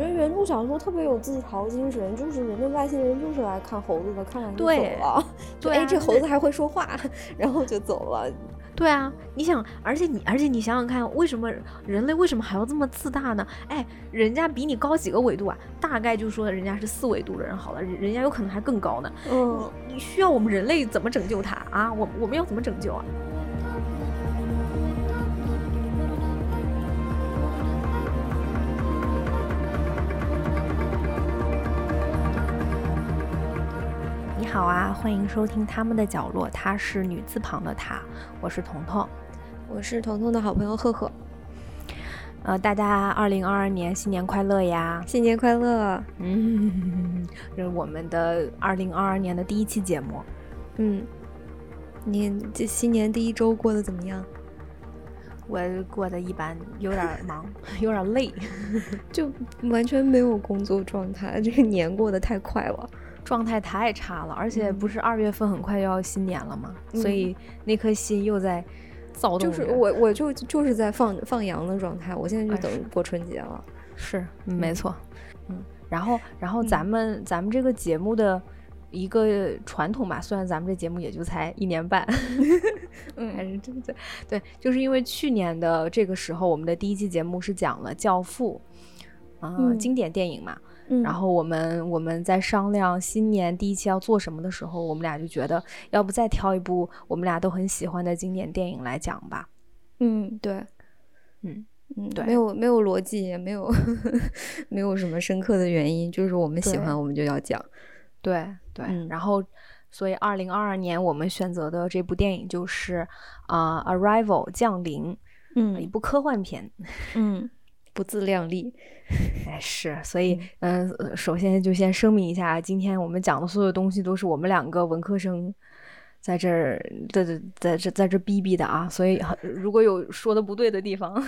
我觉得原著小说特别有自嘲精神，就是人家外星人就是来看猴子的，看完就走了。对，哎，这猴子还会说话，然后就走了。对啊，你想，而且你，而且你想想看，为什么人类为什么还要这么自大呢？哎，人家比你高几个纬度啊？大概就说人家是四纬度的人好了，人家有可能还更高呢。嗯，你需要我们人类怎么拯救他啊？我我们要怎么拯救啊？好啊，欢迎收听他们的角落。她是女字旁的她，我是彤彤，我是彤彤的好朋友赫赫。呃，大家二零二二年新年快乐呀！新年快乐！嗯，这是我们的二零二二年的第一期节目。嗯，你这新年第一周过得怎么样？我过得一般，有点忙，有点累，就完全没有工作状态。这个年过得太快了。状态太差了，而且不是二月份很快要新年了嘛？所以那颗心又在躁动。就是我，我就就是在放放羊的状态。我现在就等过春节了。是，没错。嗯，然后，然后咱们咱们这个节目的一个传统吧，虽然咱们这节目也就才一年半，嗯，还是真的对，就是因为去年的这个时候，我们的第一期节目是讲了《教父》啊，经典电影嘛。然后我们我们在商量新年第一期要做什么的时候，我们俩就觉得，要不再挑一部我们俩都很喜欢的经典电影来讲吧。嗯，对，嗯嗯，对，没有没有逻辑，也没有 没有什么深刻的原因，就是我们喜欢我们就要讲。对对，然后所以二零二二年我们选择的这部电影就是啊《Arrival》降临，嗯，一部科幻片，嗯。不自量力，哎，是，所以，嗯，首先就先声明一下，今天我们讲的所有东西都是我们两个文科生在这儿在这在这在这逼逼的啊，所以如果有说的不对的地方，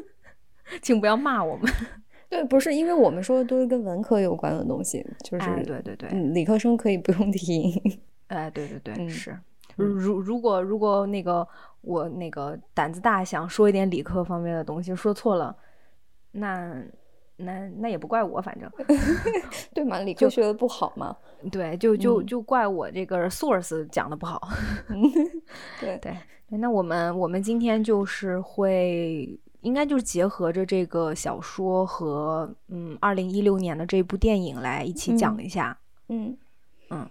请不要骂我们。对，不是，因为我们说的都是跟文科有关的东西，就是对对对，理科生可以不用听。哎，对对对，是，如如果如果那个我那个胆子大，想说一点理科方面的东西，说错了。那那那也不怪我，反正 对嘛，理科学的不好嘛。对，就就就怪我这个 source 讲的不好。对对，那我们我们今天就是会，应该就是结合着这个小说和嗯，二零一六年的这部电影来一起讲一下。嗯嗯，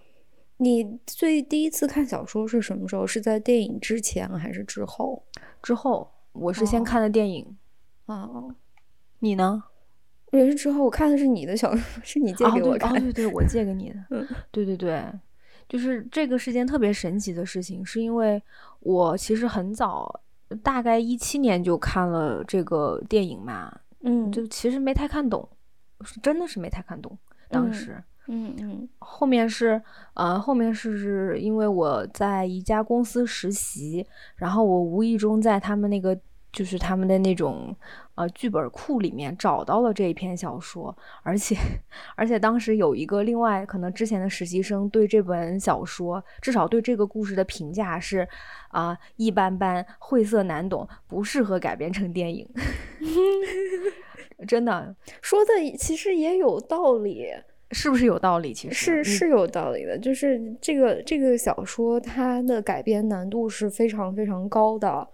你最第一次看小说是什么时候？是在电影之前还是之后？之后，我是先看的电影。哦。你呢？也是之后我看的是你的小说，是你借给我看。哦，对对，我借给你的。嗯，对对对，就是这个是件特别神奇的事情，是因为我其实很早，大概一七年就看了这个电影嘛。嗯，就其实没太看懂，是真的是没太看懂。当时，嗯嗯，后面是呃，后面是因为我在一家公司实习，然后我无意中在他们那个。就是他们的那种呃剧本库里面找到了这一篇小说，而且而且当时有一个另外可能之前的实习生对这本小说至少对这个故事的评价是啊一般般，晦涩难懂，不适合改编成电影。真的说的其实也有道理，是不是有道理？其实是是有道理的，就是这个这个小说它的改编难度是非常非常高的。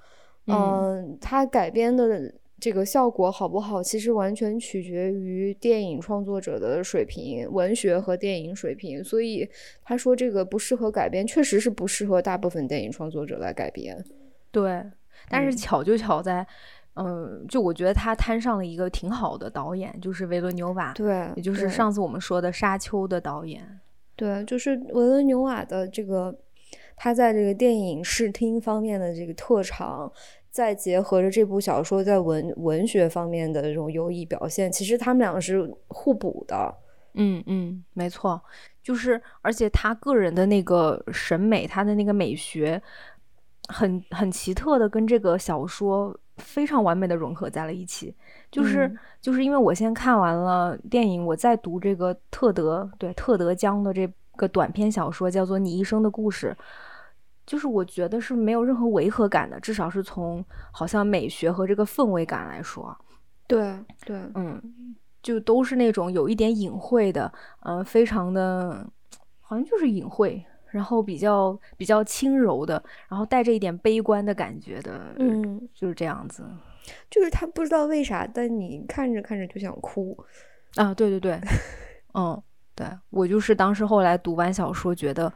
嗯，它改编的这个效果好不好，其实完全取决于电影创作者的水平，文学和电影水平。所以他说这个不适合改编，确实是不适合大部分电影创作者来改编。对，但是巧就巧在，嗯，就我觉得他摊上了一个挺好的导演，就是维伦纽瓦，对，也就是上次我们说的《沙丘》的导演。对，就是维伦纽瓦的这个。他在这个电影视听方面的这个特长，再结合着这部小说在文文学方面的这种优异表现，其实他们两个是互补的。嗯嗯，没错，就是而且他个人的那个审美，他的那个美学，很很奇特的跟这个小说非常完美的融合在了一起。就是就是因为我先看完了电影，我在读这个特德对特德江的这。个短篇小说叫做《你一生的故事》，就是我觉得是没有任何违和感的，至少是从好像美学和这个氛围感来说。对对，嗯，就都是那种有一点隐晦的，嗯，非常的，好像就是隐晦，然后比较比较轻柔的，然后带着一点悲观的感觉的，嗯，就是这样子。就是他不知道为啥，但你看着看着就想哭啊！对对对，嗯，对我就是当时后来读完小说，觉得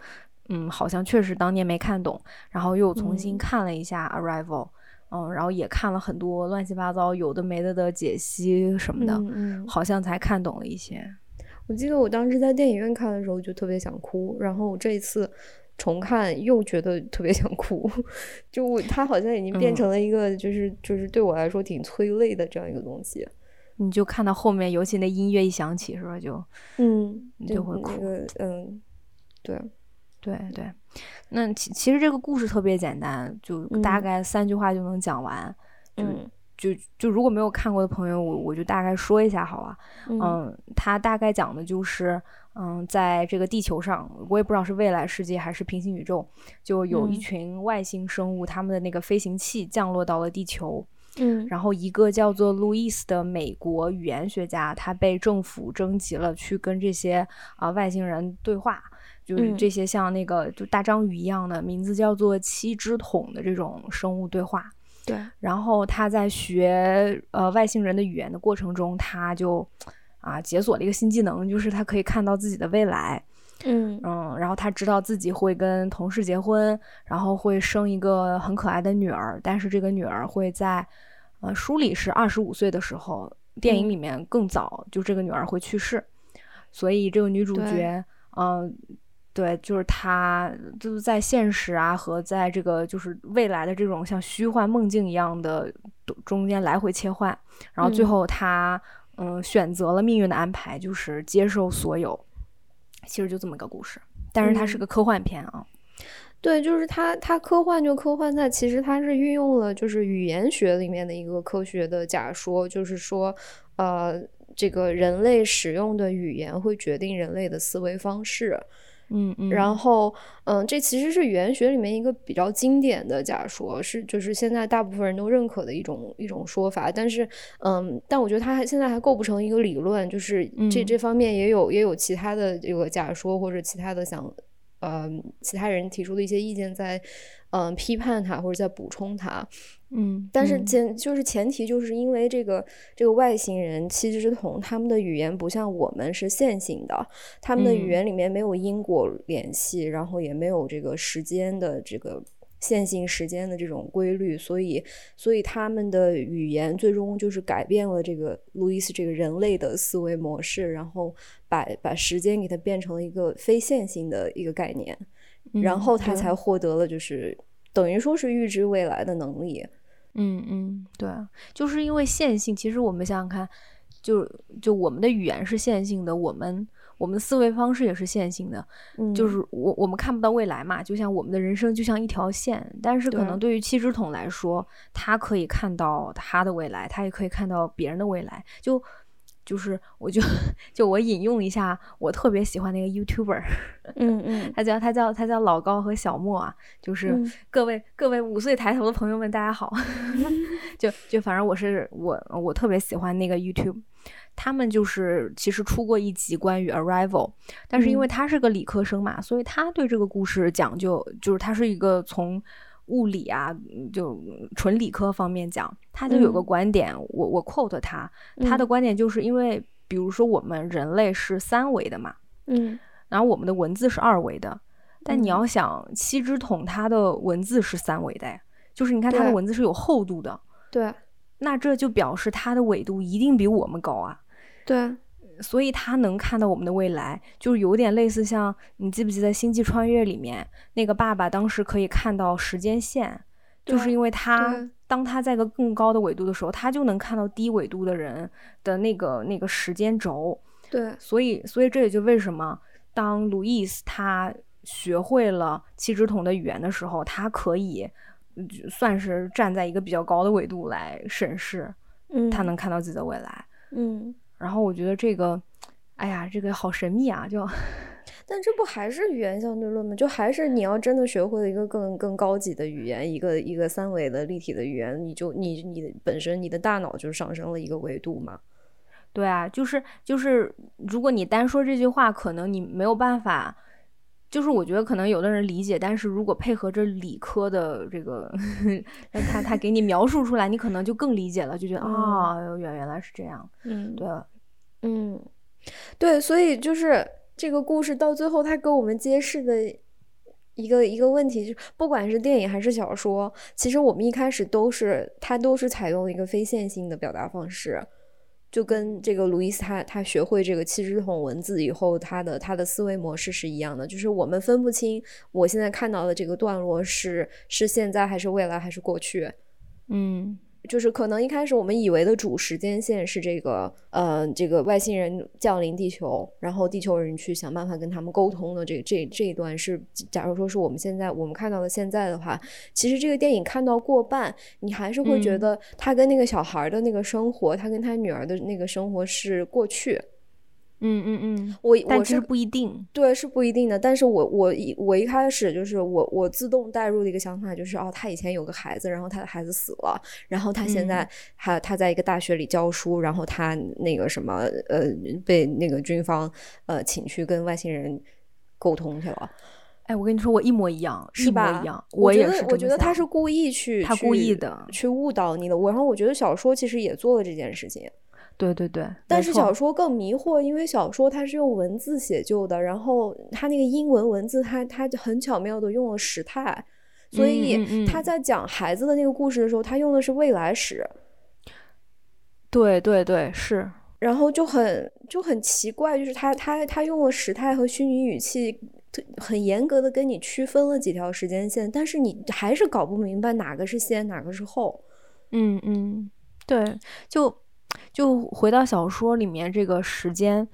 嗯，好像确实当年没看懂，然后又重新看了一下《Arrival》，嗯，然后也看了很多乱七八糟有的没的的解析什么的，嗯，好像才看懂了一些。我记得我当时在电影院看的时候就特别想哭，然后这一次。重看又觉得特别想哭，就它好像已经变成了一个，就是就是对我来说挺催泪的这样一个东西。你就看到后面，尤其那音乐一响起，是吧？就嗯，你就会哭。嗯，对，对对。那其其实这个故事特别简单，就大概三句话就能讲完。嗯，就就如果没有看过的朋友，我我就大概说一下好了。嗯，他大概讲的就是。嗯，在这个地球上，我也不知道是未来世界还是平行宇宙，就有一群外星生物，他们的那个飞行器降落到了地球。嗯，然后一个叫做路易斯的美国语言学家，他被政府征集了去跟这些啊外星人对话，就是这些像那个就大章鱼一样的，名字叫做七只桶的这种生物对话。对，然后他在学呃外星人的语言的过程中，他就。啊，解锁了一个新技能，就是他可以看到自己的未来。嗯嗯，然后他知道自己会跟同事结婚，然后会生一个很可爱的女儿，但是这个女儿会在呃书里是二十五岁的时候，电影里面更早，就这个女儿会去世。所以这个女主角，嗯，对，就是她就是在现实啊和在这个就是未来的这种像虚幻梦境一样的中间来回切换，然后最后她。嗯，选择了命运的安排，就是接受所有。其实就这么个故事，但是它是个科幻片啊。对，就是它，它科幻就科幻在，其实它是运用了就是语言学里面的一个科学的假说，就是说，呃，这个人类使用的语言会决定人类的思维方式。嗯嗯，然后嗯，这其实是语言学里面一个比较经典的假说，是就是现在大部分人都认可的一种一种说法。但是嗯，但我觉得它还现在还构不成一个理论，就是这这方面也有也有其他的这个假说或者其他的想呃其他人提出的一些意见在嗯批判他或者在补充他。嗯，但是前就是前提，就是因为这个这个外星人七之瞳，他们的语言不像我们是线性的，他们的语言里面没有因果联系，然后也没有这个时间的这个线性时间的这种规律，所以所以他们的语言最终就是改变了这个路易斯这个人类的思维模式，然后把把时间给它变成了一个非线性的一个概念，然后他才获得了就是等于说是预知未来的能力。嗯嗯，对，就是因为线性。其实我们想想看，就就我们的语言是线性的，我们我们的思维方式也是线性的。嗯，就是我我们看不到未来嘛，就像我们的人生就像一条线。但是可能对于七只桶来说，他可以看到他的未来，他也可以看到别人的未来。就就是我就 就我引用一下我特别喜欢那个 YouTuber，嗯嗯，他叫他叫他叫老高和小莫啊，就是各位各位五岁抬头的朋友们，大家好，就就反正我是我我特别喜欢那个 YouTube，他们就是其实出过一集关于 Arrival，但是因为他是个理科生嘛，所以他对这个故事讲究就是他是一个从。物理啊，就纯理科方面讲，他就有个观点，我我 quote 他，他的观点就是因为，比如说我们人类是三维的嘛，嗯，然后我们的文字是二维的，但你要想七只桶，它的文字是三维的，就是你看它的文字是有厚度的，对，那这就表示它的纬度一定比我们高啊，对。所以他能看到我们的未来，就是有点类似像你记不记得《星际穿越》里面那个爸爸当时可以看到时间线，就是因为他当他在个更高的纬度的时候，他就能看到低纬度的人的那个那个时间轴。对，所以所以这也就为什么当路易斯他学会了七只桶的语言的时候，他可以算是站在一个比较高的纬度来审视，他能看到自己的未来。嗯。然后我觉得这个，哎呀，这个好神秘啊！就，但这不还是语言相对论吗？就还是你要真的学会了一个更更高级的语言，一个一个三维的立体的语言，你就你你本身你的大脑就上升了一个维度嘛？对啊，就是就是，如果你单说这句话，可能你没有办法。就是我觉得可能有的人理解，但是如果配合着理科的这个，他他给你描述出来，你可能就更理解了，就觉得啊，原原来是这样。嗯，对，嗯，对，所以就是这个故事到最后，他给我们揭示的一个一个问题，就不管是电影还是小说，其实我们一开始都是它都是采用一个非线性的表达方式。就跟这个路易斯他他学会这个七支筒文字以后，他的他的思维模式是一样的，就是我们分不清我现在看到的这个段落是是现在还是未来还是过去，嗯。就是可能一开始我们以为的主时间线是这个，呃，这个外星人降临地球，然后地球人去想办法跟他们沟通的这这这一段是，假如说是我们现在我们看到的现在的话，其实这个电影看到过半，你还是会觉得他跟那个小孩的那个生活，他跟他女儿的那个生活是过去。嗯嗯嗯，我我是不一定，对，是不一定的。但是我我一我一开始就是我我自动带入的一个想法就是，哦，他以前有个孩子，然后他的孩子死了，然后他现在还他在一个大学里教书，然后他那个什么呃被那个军方呃请去跟外星人沟通去了。哎，我跟你说，我一模一样，是吧？一样，我也是。我觉得他是故意去，他故意的去误导你的。我然后我觉得小说其实也做了这件事情。对对对，但是小说更迷惑，因为小说它是用文字写就的，然后它那个英文文字，它它很巧妙的用了时态，所以他在讲孩子的那个故事的时候，他用的是未来时。对对对，是，然后就很就很奇怪，就是他他他用了时态和虚拟语气，很严格的跟你区分了几条时间线，但是你还是搞不明白哪个是先，哪个是后。嗯嗯，对，就。就回到小说里面这个时间，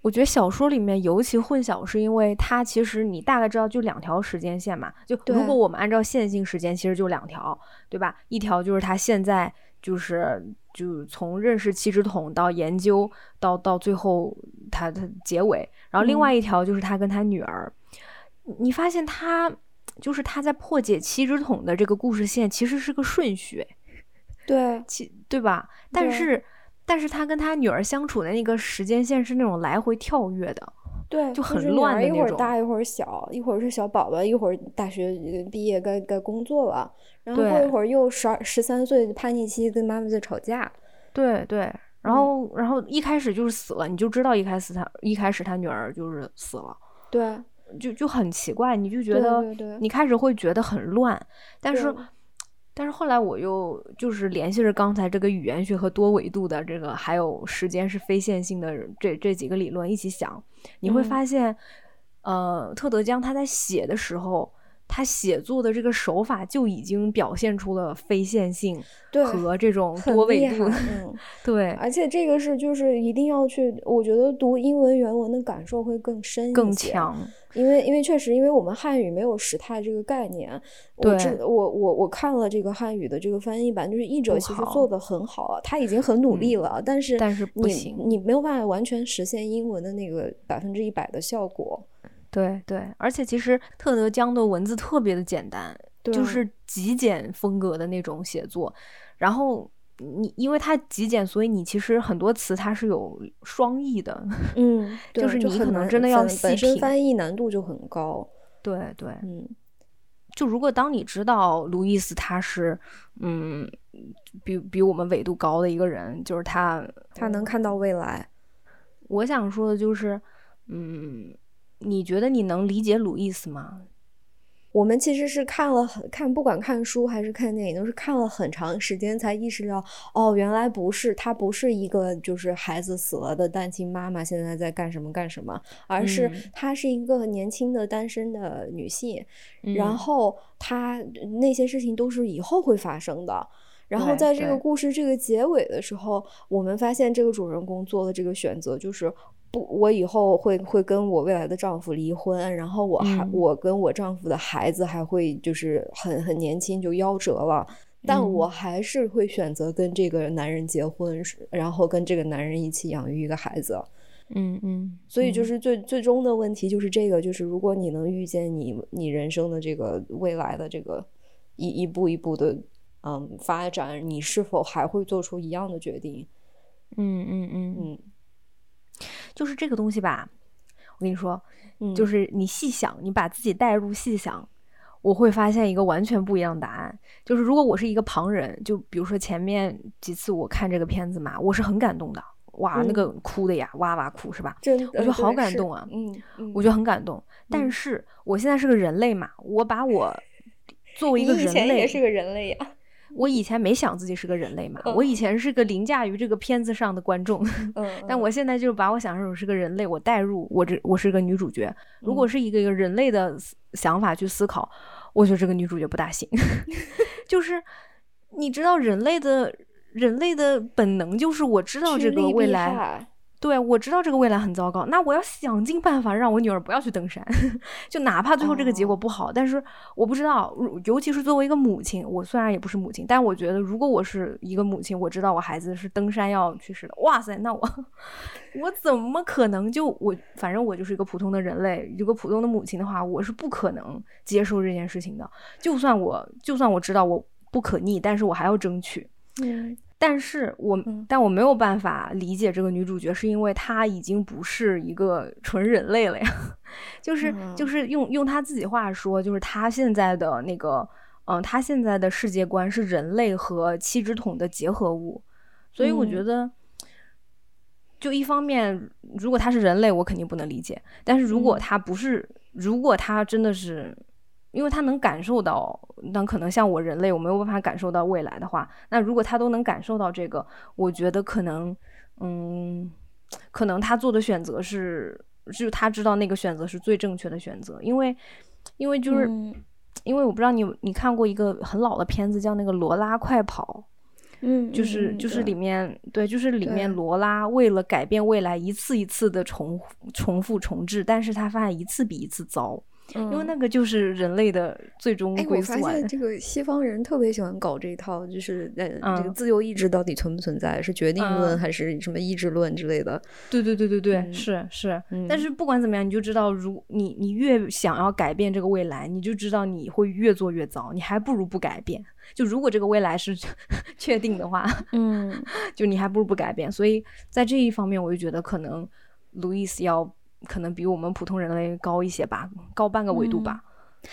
我觉得小说里面尤其混淆，是因为它其实你大概知道就两条时间线嘛。就如果我们按照线性时间，其实就两条，对吧？一条就是他现在就是就从认识七只桶到研究到到最后他的结尾，然后另外一条就是他跟他女儿。你发现他就是他在破解七只桶的这个故事线，其实是个顺序。对，其对吧？但是，但是他跟他女儿相处的那个时间线是那种来回跳跃的，对，就很乱的那种。一会儿大，一会儿小，一会儿是小宝宝，一会儿大学毕业该该工作了，然后过一会儿又十二十三岁叛逆期跟妈妈在吵架，对对，然后然后一开始就是死了，你就知道一开始他一开始他女儿就是死了，对，就就很奇怪，你就觉得你开始会觉得很乱，但是。但是后来我又就是联系着刚才这个语言学和多维度的这个，还有时间是非线性的这这几个理论一起想，你会发现，呃，特德·江他在写的时候。他写作的这个手法就已经表现出了非线性和这种多维度，嗯，对，而且这个是就是一定要去，我觉得读英文原文的感受会更深更强，因为因为确实，因为我们汉语没有时态这个概念，对，我我我看了这个汉语的这个翻译版，就是译者其实做的很好了，他已经很努力了，但是但是不行，你没有办法完全实现英文的那个百分之一百的效果。对对，而且其实特德·江的文字特别的简单，就是极简风格的那种写作。然后你因为它极简，所以你其实很多词它是有双义的。嗯，就是你可能真的要细品，翻译难度就很高。对对，嗯，就如果当你知道路易斯他是嗯比比我们纬度高的一个人，就是他他能看到未来。我想说的就是嗯。你觉得你能理解鲁伊斯吗？我们其实是看了很看，不管看书还是看电影，都是看了很长时间才意识到，哦，原来不是，她不是一个就是孩子死了的单亲妈妈，现在在干什么干什么，而是她是一个年轻的单身的女性，然后她那些事情都是以后会发生的。然后在这个故事这个结尾的时候，我们发现这个主人公做的这个选择就是。不，我以后会会跟我未来的丈夫离婚，然后我还我跟我丈夫的孩子还会就是很很年轻就夭折了，但我还是会选择跟这个男人结婚，然后跟这个男人一起养育一个孩子。嗯嗯，所以就是最最终的问题就是这个，就是如果你能预见你你人生的这个未来的这个一一步一步的嗯发展，你是否还会做出一样的决定？嗯嗯嗯。嗯，就是这个东西吧，我跟你说，嗯就是你细想，你把自己带入细想，我会发现一个完全不一样的答案。就是如果我是一个旁人，就比如说前面几次我看这个片子嘛，我是很感动的，哇，那嗯个哭的呀，哇哇哭是吧？真的我觉得好感动啊嗯嗯，我觉得很感动。但嗯是我现在是个人类嘛，我把我作为一个人类，前也是个人类呀，我以前没想自己是个人类嘛，嗯我以前是个凌驾于这个片子上的观众。嗯，但我现在就是把我想成我是个人类，我代入我这我是个女主角。如果嗯是一个一个人类的想法去思考，我觉得这个女主角不大行。就是你知道人类的人类的本能就是我知道这个未来，害对我知道这个未来很糟糕，那我要想尽办法让我女儿不要去登山，就哪怕最后这个结果哦不好，但是我不知道，尤其是作为一个母亲，我虽然也不是母亲，但我觉得如果我是一个母亲，我知道我孩子是登山要去世的，哇塞，那我 我怎么可能就我反正我就是一个普通的人类，一个普通的母亲的话，我是不可能接受这件事情的。就算我就算我知道我不可逆，但是我还要争取。嗯但是我，嗯。但我没有办法理解这个女主角，是因为她已经不是一个纯人类了呀，就是、嗯。就是用用她自己话说，就是她现在的那个，嗯、她现在的世界观是人类和七只桶的结合物，所以我觉嗯。得，就一方面，如果她是人类，我肯定不能理解，但是如果嗯。她不是，如果她真的是。因为他能感受到，那可能像我人类，我没有办法感受到未来的话，那如果他都能感受到这个，我觉得可能，嗯，可能他做的选择是，就是她知道那个选择是最正确的选择，因为，因为就是，嗯。因为我不知道你你看过一个很老的片子叫那个《罗拉快跑》，嗯，就是嗯就是里对面对，就是里面罗拉为了改变未来，一次一次的重重复重置，但是他发现一次比一次糟，因为嗯那个就是人类的最终哎，我归宿啊。发 现这个西方人特别喜欢搞这一套，就是呃，这个嗯自由意志到底存不存在，是决定论嗯还是什么意志论之类的？对对对对对，嗯是是。嗯但是不管怎么样，你就知道，如你你越想要改变这个未来，你就知道你会越做越糟，你还不如不改变。就如果这个未来是 确定的话，嗯 就你还不如不改变。所以在这一方面，我就觉得可能路易斯要可能比我们普通人类高一些吧，高半个维度吧。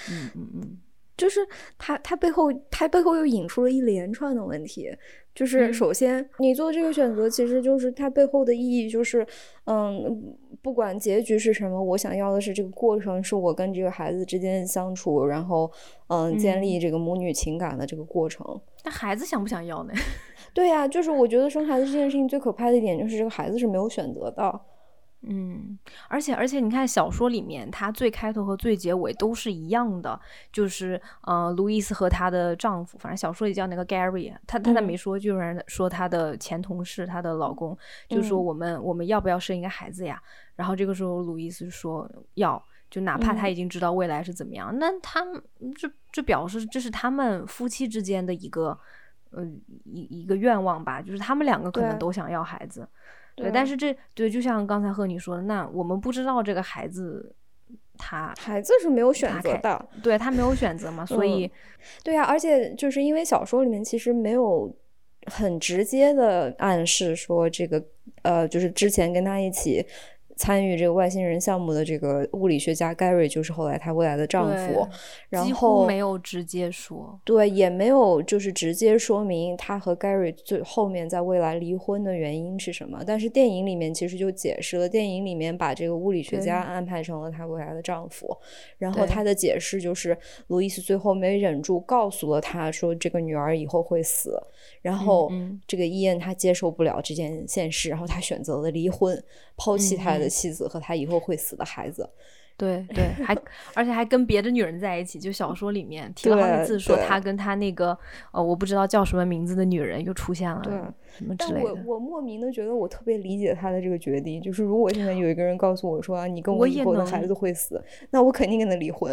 嗯嗯嗯，就是它它背后它背后又引出了一连串的问题，就是嗯首先你做这个选择，其实就是它背后的意义就是，嗯，不管结局是什么，我想要的是这个过程，是我跟这个孩子之间相处，然后嗯，建立这个母女情感的这个过程。那孩子想不想要呢？对呀、就是我觉得生孩子这件事情最可怕的一点就是这个孩子是没有选择的。嗯，而且而且，你看小说里面，它最开头和最结尾都是一样的，就是呃，路易斯和她的丈夫，反正小说里叫那个 Gary，他他他嗯。没说，就有人说他的前同事，她的老公，就说嗯。我们、我们要不要生一个孩子呀？然后这个时候路易斯说要，就哪怕他嗯。已经知道未来是怎么样，那他们这这表示这是他们夫妻之间的一个。呃，一一个愿望吧，就是他们两个可能都想要孩子，对，对。但是这对，就像刚才和你说的，那我们不知道这个孩子他孩子是没有选择的，对他没有选择嘛，所以、对呀、而且就是因为小说里面其实没有很直接的暗示说这个呃，就是之前跟他一起参与这个外星人项目的这个物理学家 Gary 就是后来她未来的丈夫，然后没有直接说，对，也没有就是直接说明他和 Gary 最后面在未来离婚的原因是什么。但是电影里面其实就解释了，电影里面把这个物理学家安排成了他未来的丈夫，然后对他的解释就是路易斯最后没忍住告诉了他说这个女儿以后会死，然后嗯这个伊恩他接受不了这件现实，然后他选择了离婚，抛弃他的妻子和他以后会死的孩子。对对，还而且还跟别的女人在一起，就小说里面提了好几次说他跟他那个呃我不知道叫什么名字的女人又出现了，对什么之但我类的。我莫名的觉得我特别理解他的这个决定，就是如果现在有一个人告诉我说、啊、你跟我也以后的孩子会死，那我肯定跟他离婚。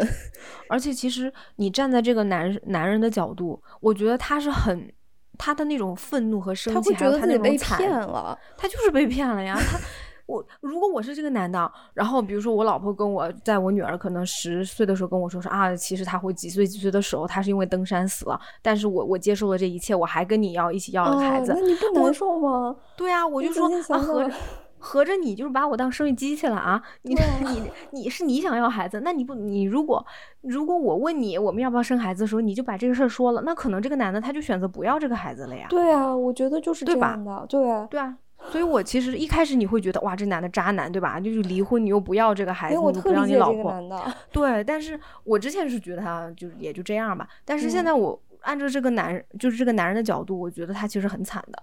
而且其实你站在这个男男人的角度，我觉得他是很他的那种愤怒和生气，他会还有他觉得自己被那种惨骗了，他就是被骗了呀，他我如果我是这个男的，然后比如说我老婆跟我，在我女儿可能十岁的时候跟我说说啊，其实她会几岁几岁的时候，她是因为登山死了，但是我我接受了这一切，我还跟你要一起要了孩子，那你不难受吗？对啊，我就说啊，合着 合着你就是把我当生育机器了啊？你你你是你想要孩子，那你不你如果如果我问你我们要不要生孩子的时候，你就把这个事儿说了，那可能这个男的他就选择不要这个孩子了呀？对啊，我觉得就是这样的，对啊，对啊。所以，我其实一开始你会觉得，哇，这男的渣男，对吧？就是离婚，你又不要这个孩子，我不要你老婆。对，但是我之前是觉得他就也就这样吧。但是现在我按照这个男人，就是这个男人的角度，我觉得他其实很惨的。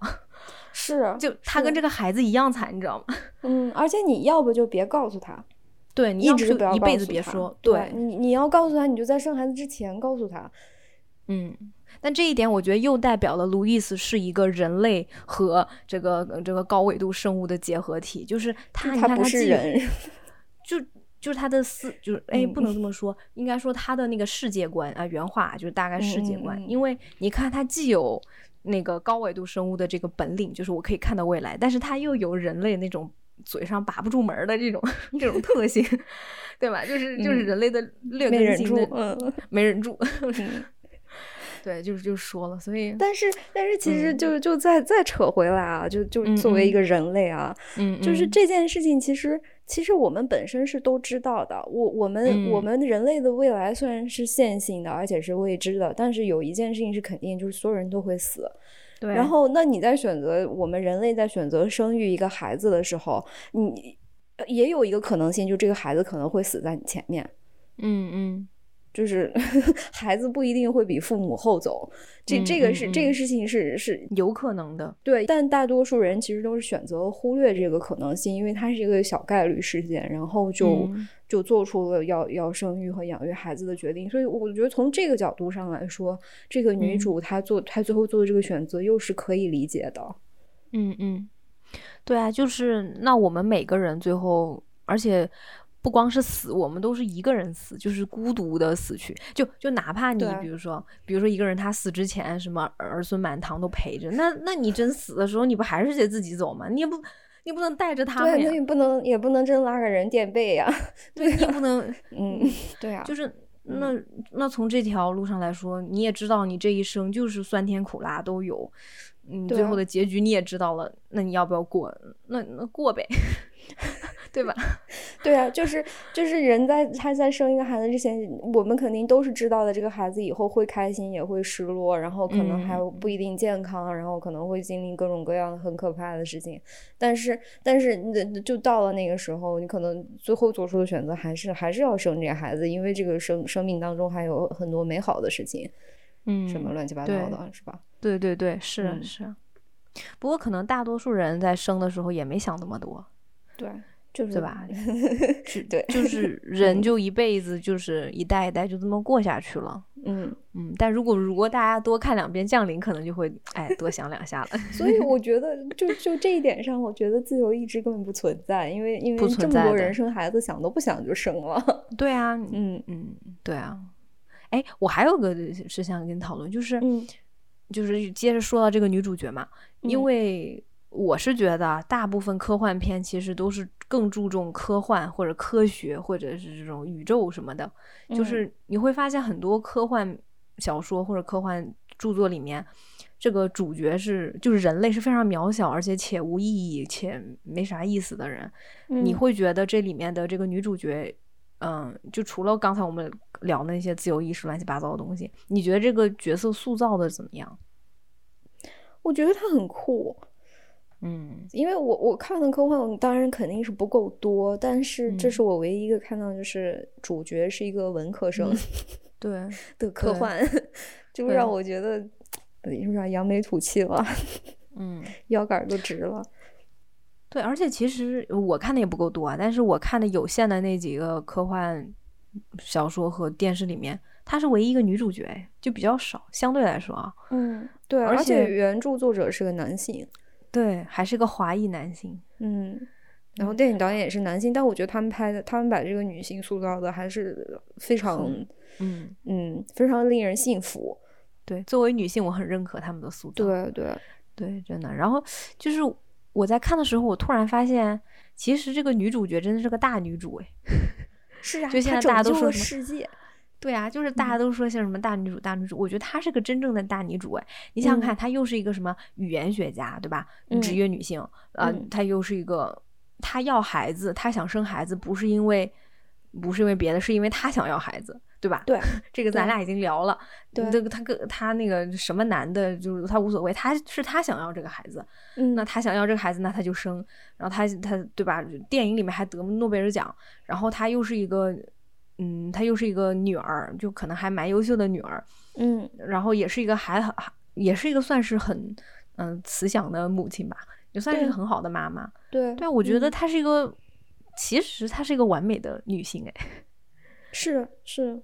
是，就他跟这个孩子一样惨，你知道吗？嗯，而且你要不就别告诉他，对你一直不要一辈子别说。对你，你要告诉他，你就在生孩子之前告诉他。嗯。但这一点，我觉得又代表了路易斯是一个人类和这个这个高纬度生物的结合体，就是他，他不是人，就就是他的思，就是哎，不能这么说，应该说他的那个世界观啊，原话就是大概世界观，因为你看他既有那个高维度生物的这个本领，就是我可以看到未来，但是它又有人类那种嘴上把不住门的这种这种特性，对吧？就是就是人类的劣根性的，嗯，没忍住。对，就是就说了，所以，但是但是其实就就再再扯回来啊，就就作为一个人类啊，嗯，就是这件事情，其实其实我们本身是都知道的。我我们我们人类的未来虽然是线性的，而且是未知的，但是有一件事情是肯定，就是所有人都会死。对。然后，那你在选择我们人类在选择生育一个孩子的时候，你也有一个可能性，就这个孩子可能会死在你前面。嗯嗯。就是 孩子不一定会比父母后走，这这个是这个事情是是有可能的，对。但大多数人其实都是选择忽略这个可能性，因为它是一个小概率事件，然后就就做出了要要生育和养育孩子的决定。所以我觉得从这个角度上来说，这个女主她做她最后做的这个选择又是可以理解的。嗯嗯，对啊，就是那我们每个人最后，而且。不光是死，我们都是一个人死，就是孤独的死去。就就哪怕你比如说，比如说一个人他死之前什么儿孙满堂都陪着，那那你真死的时候，你不还是得自己走吗？你也不你不能带着他们呀，你不能也不能真拉个人垫背呀，对你不能，嗯，对啊，就是那那从这条路上来说，你也知道你这一生就是酸甜苦辣都有，嗯，最后的结局你也知道了，那你要不要过？那那过呗。对吧？对啊，就是就是人在他在生一个孩子之前，我们肯定都是知道的，这个孩子以后会开心也会失落，然后可能还不一定健康，然后可能会经历各种各样很可怕的事情。但是但是就到了那个时候，你可能最后做出的选择还是还是要生这个孩子，因为这个生生命当中还有很多美好的事情，嗯，什么乱七八糟的，是吧？对对对，是是。不过可能大多数人在生的时候也没想那么多。对，就是对吧？对，就是人就一辈子就是一代一代就这么过下去了。嗯嗯，但如果如果大家多看两遍《降临》，可能就会哎多想两下了。所以我觉得，就就这一点上，我觉得自由意志根本不存在，因为因为这么多人生孩子，想都不想就生了。对啊，嗯嗯，对啊。哎，我还有个事想跟你讨论，就是就是接着说到这个女主角嘛，因为。我是觉得，大部分科幻片其实都是更注重科幻或者科学，或者是这种宇宙什么的。就是你会发现很多科幻小说或者科幻著作里面，这个主角是就是人类是非常渺小，而且且无意义且没啥意思的人。你会觉得这里面的这个女主角，嗯，就除了刚才我们聊那些自由意识乱七八糟的东西，你觉得这个角色塑造的怎么样？我觉得她很酷。嗯，因为我我看的科幻当然肯定是不够多，但是这是我唯一一个看到就是主角是一个文科生，对的科幻，就让我觉得有点扬眉吐气了，嗯，腰杆都直了。对，而且其实我看的也不够多啊，但是我看的有限的那几个科幻小说和电视里面，她是唯一一个女主角，就比较少，相对来说啊，嗯，对，而且原著作者是个男性。对，还是个华裔男性，嗯，然后电影导演也是男性，但我觉得他们拍的，他们把这个女性塑造的还是非常，嗯嗯，非常令人信服。对，作为女性，我很认可他们的塑造。对对对，真的。然后就是我在看的时候，我突然发现，其实这个女主角真的是个大女主哎。是啊，就现在大家都说世界。对啊，就是大家都说像什么大女主、大女主，我觉得她是个真正的大女主哎。你想想看，她又是一个什么语言学家，对吧？职业女性啊，她又是一个，她要孩子，她想生孩子，不是因为，不是因为别的，是因为她想要孩子。对吧？对，这个咱俩已经聊了。对，这个他个他那个什么男的，就是她无所谓，她是她想要这个孩子。嗯，那她想要这个孩子，那她就生。然后她她对吧？电影里面还得诺贝尔奖。然后她又是一个，嗯，她又是一个女儿，就可能还蛮优秀的女儿。嗯，然后也是一个还很也是一个算是很嗯慈祥的母亲吧，也算是一个很好的妈妈。对，对，我觉得她是一个，其实她是一个完美的女性，哎。是是，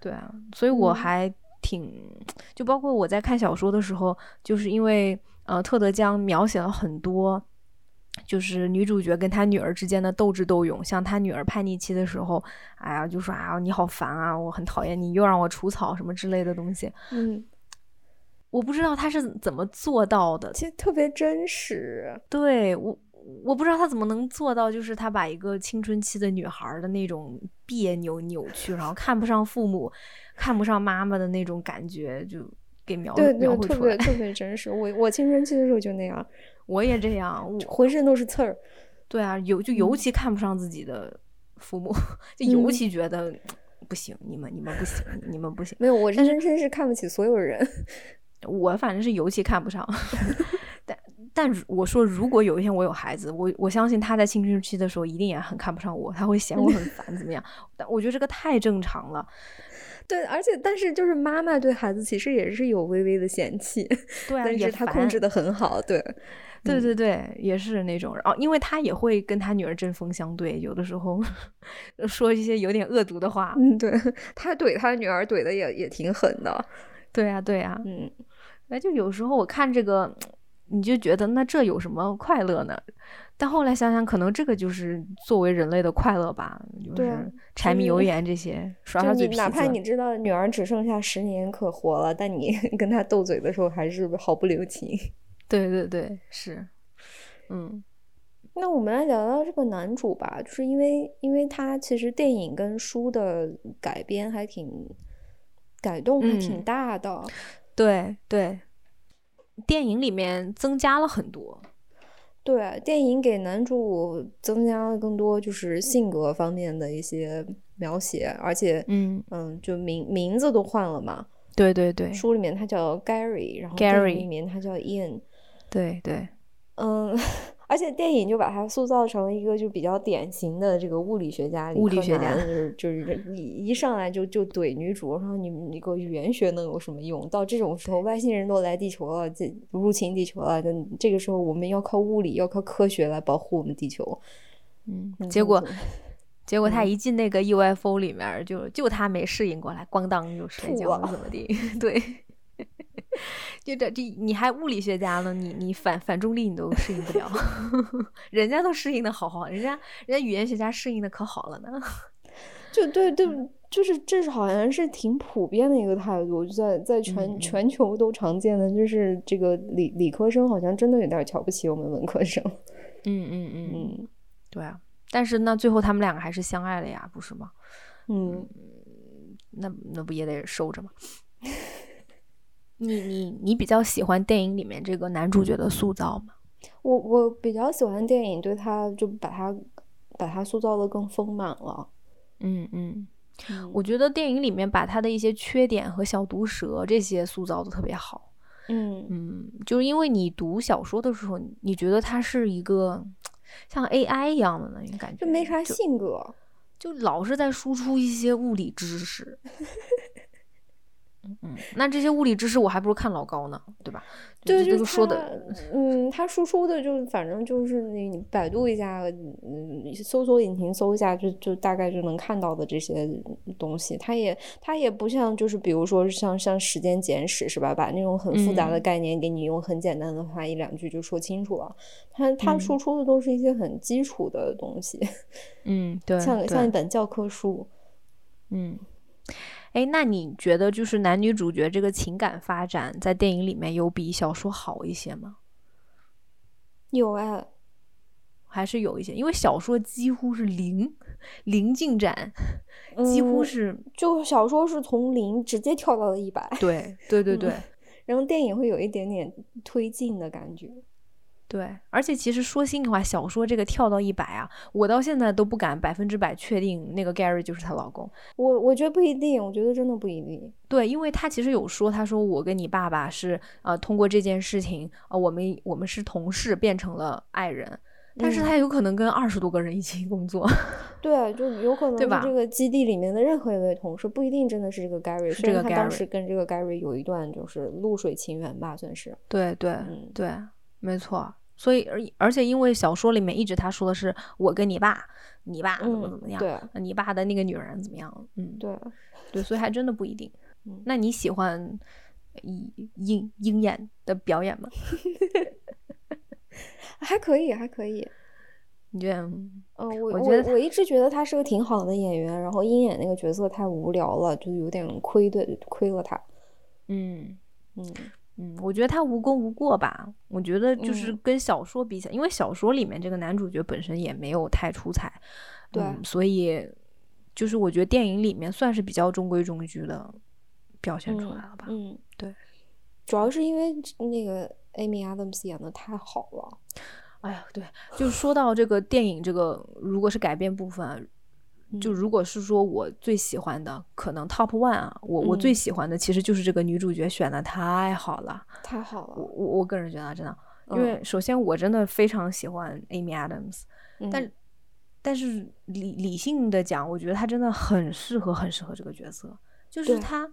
对啊，所以我还挺，就包括我在看小说的时候，就是因为呃，特德江描写了很多，就是女主角跟她女儿之间的斗智斗勇，像她女儿叛逆期的时候，哎呀，就说啊，你好烦啊，我很讨厌你，又让我除草什么之类的东西。嗯，我不知道他是怎么做到的，其实特别真实。对我。我不知道他怎么能做到，就是他把一个青春期的女孩的那种别扭、扭曲，然后看不上父母、看不上妈妈的那种感觉，就给描描绘出来，特别特别真实。我我青春期的时候就那样，我也这样，我浑身都是刺儿。对啊，尤就尤其看不上自己的父母，就尤其觉得不行，你们你们不行，你们不行。没有，我真真是看不起所有人。我反正是尤其看不上。但但我说，如果有一天我有孩子，我我相信他在青春期的时候一定也很看不上我，他会嫌我很烦，怎么样？但我觉得这个太正常了。对，而且但是就是妈妈对孩子其实也是有微微的嫌弃，对，但是她控制的很好，对，对对对，也是那种然哦，因为她也会跟她女儿针锋相对，有的时候 说一些有点恶毒的话。嗯，对她怼她女儿怼的也也挺狠的。对呀，对呀，嗯，哎，就有时候我看这个。你就觉得那这有什么快乐呢？但后来想想，可能这个就是作为人类的快乐吧，就是柴米油盐这些耍耍嘴皮子。哪怕你知道女儿只剩下十年可活了，但你 跟她斗嘴的时候还是毫不留情。对对对，是，嗯。那我们来聊聊这个男主吧，就是因为因为他其实电影跟书的改编还挺改动还挺大的。对对。电影里面增加了很多，对，电影给男主增加了更多就是性格方面的一些描写，而且，嗯嗯，就名名字都换了嘛。对对对，书里面他叫 Gary，然后电影里面他叫 Ian。对对，嗯。而且电影就把他塑造成一个就比较典型的这个物理学家，物理学家就是就是一一上来就就怼女主，说你你个语言学能有什么用？到这种时候，外星人都来地球了，这入侵地球了，这个时候我们要靠物理，要靠科学来保护我们地球。嗯，结果 结果他一进那个 UFO 里面，就就他没适应过来，咣当就摔跤了，怎么地？对。就这这你还物理学家呢？你你反反重力你都适应不了，人家都适应的好好，人家人家语言学家适应的可好了呢。就对对，就是这是好像是挺普遍的一个态度，就在在全全球都常见的，就是这个理理科生好像真的有点瞧不起我们文科生。嗯嗯嗯嗯，对啊。但是那最后他们两个还是相爱了呀，不是吗？嗯，那那不也得受着吗？你你你比较喜欢电影里面这个男主角的塑造吗？我我比较喜欢电影，对他就把他把他塑造的更丰满了。嗯嗯，我觉得电影里面把他的一些缺点和小毒蛇这些塑造的特别好。嗯嗯，就是因为你读小说的时候，你觉得他是一个像 AI 一样的那种感觉，就没啥性格，就老是在输出一些物理知识。嗯，那这些物理知识我还不如看老高呢，对吧？对，就是说的，嗯，他输出的就反正就是你百度一下，嗯，搜索引擎搜一下，就就大概就能看到的这些东西。他也他也不像就是比如说像像时间简史是吧？把那种很复杂的概念给你用很简单的话一两句就说清楚了。他他输出的都是一些很基础的东西，嗯，对，像像一本教科书，嗯。哎，那你觉得就是男女主角这个情感发展在电影里面有比小说好一些吗？有哎，还是有一些，因为小说几乎是零零进展，几乎嗯是、就小说是从零直接跳到了一百，对对 对对、然后电影会有一点点推进的感觉。对，而且其实说心里话，小说这个跳到一百啊，我到现在都不敢百分之百确定那个 Gary 就是她老公。我我觉得不一定，我觉得真的不一定。对，因为他其实有说，他说我跟你爸爸是呃通过这件事情，呃我们我们是同事变成了爱人，但是嗯他有可能跟二十多个人一起工作。对，就有可能对吧是这个基地里面的任何一位同事，不一定真的是这个 Gary，是这个 Gary 当时跟这个 Gary 有一段就是露水情缘吧，算是。对对、嗯对，没错。所以而而且因为小说里面一直他说的是我跟你爸，你爸怎么怎么样，嗯对呃你爸的那个女人怎么样，嗯，对，对，所以还真的不一定。嗯那你喜欢鹰鹰鹰眼的表演吗？还可以，还可以。你觉得？嗯，我我觉得我一直觉得他是个挺好的演员，然后鹰眼那个角色太无聊了，就有点亏对亏了他。嗯嗯嗯，我觉得他无功无过吧。我觉得就是嗯跟小说比起来，因为小说里面这个男主角本身也没有太出彩，对嗯所以就是我觉得电影里面算是比较中规中矩的表现出来了吧。嗯，对，主要是因为那个 Amy Adams 演的太好了。哎呀，对，就是说到这个电影，这个如果是改编部分啊，就嗯。如果是说我最喜欢的，可能 Top One 啊，我我最嗯。喜欢的其实就是这个女主角选的太好了。太好了，我我我个人觉得真的，因嗯。为首先我真的非常喜欢 Amy Adams，但嗯。但是理理性的讲，我觉得她真的很适合很适合这个角色，就是她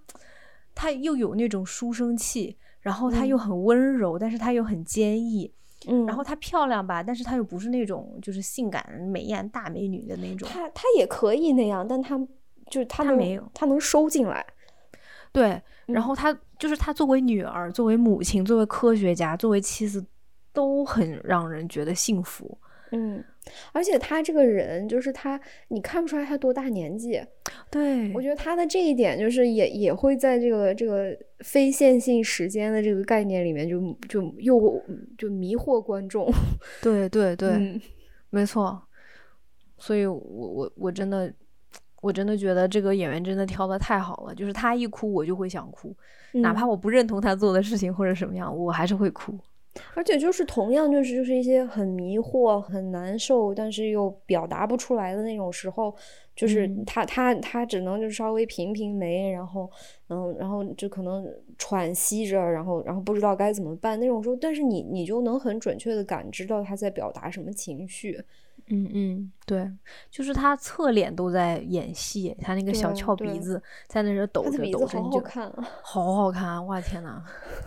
她又有那种书生气，然后她又嗯。很温柔，但是她又很坚毅，嗯，然后她漂亮吧，但是她又不是那种就是性感美艳大美女的那种，她她也可以那样，但她就是他能他没有她能收进来。对，然嗯后她就是她作为女儿、作为母亲、作为科学家、作为妻子，都很让人觉得幸福。嗯，而且他这个人就是他，你看不出来他多大年纪。对，我觉得他的这一点就是也也会在这个这个非线性时间的这个概念里面就就又就迷惑观众。对 对对，嗯没错。所以我我我真的我真的觉得这个演员真的挑的太好了，就是他一哭我就会想哭，哪怕嗯我不认同他做的事情或者什么样，我还是会哭。而且就是同样就是就是一些很迷惑、很难受，但是又表达不出来的那种时候，就是嗯他他他只能就稍微平平眉，然后嗯，然后就可能喘息着，然后然后不知道该怎么办那种时候，但是你你就能很准确的感知到他在表达什么情绪。嗯嗯，对，就是他侧脸都在演戏，他那个小翘鼻子在那儿抖着抖着，鼻子好你就好看啊！好好看啊！哇天呐，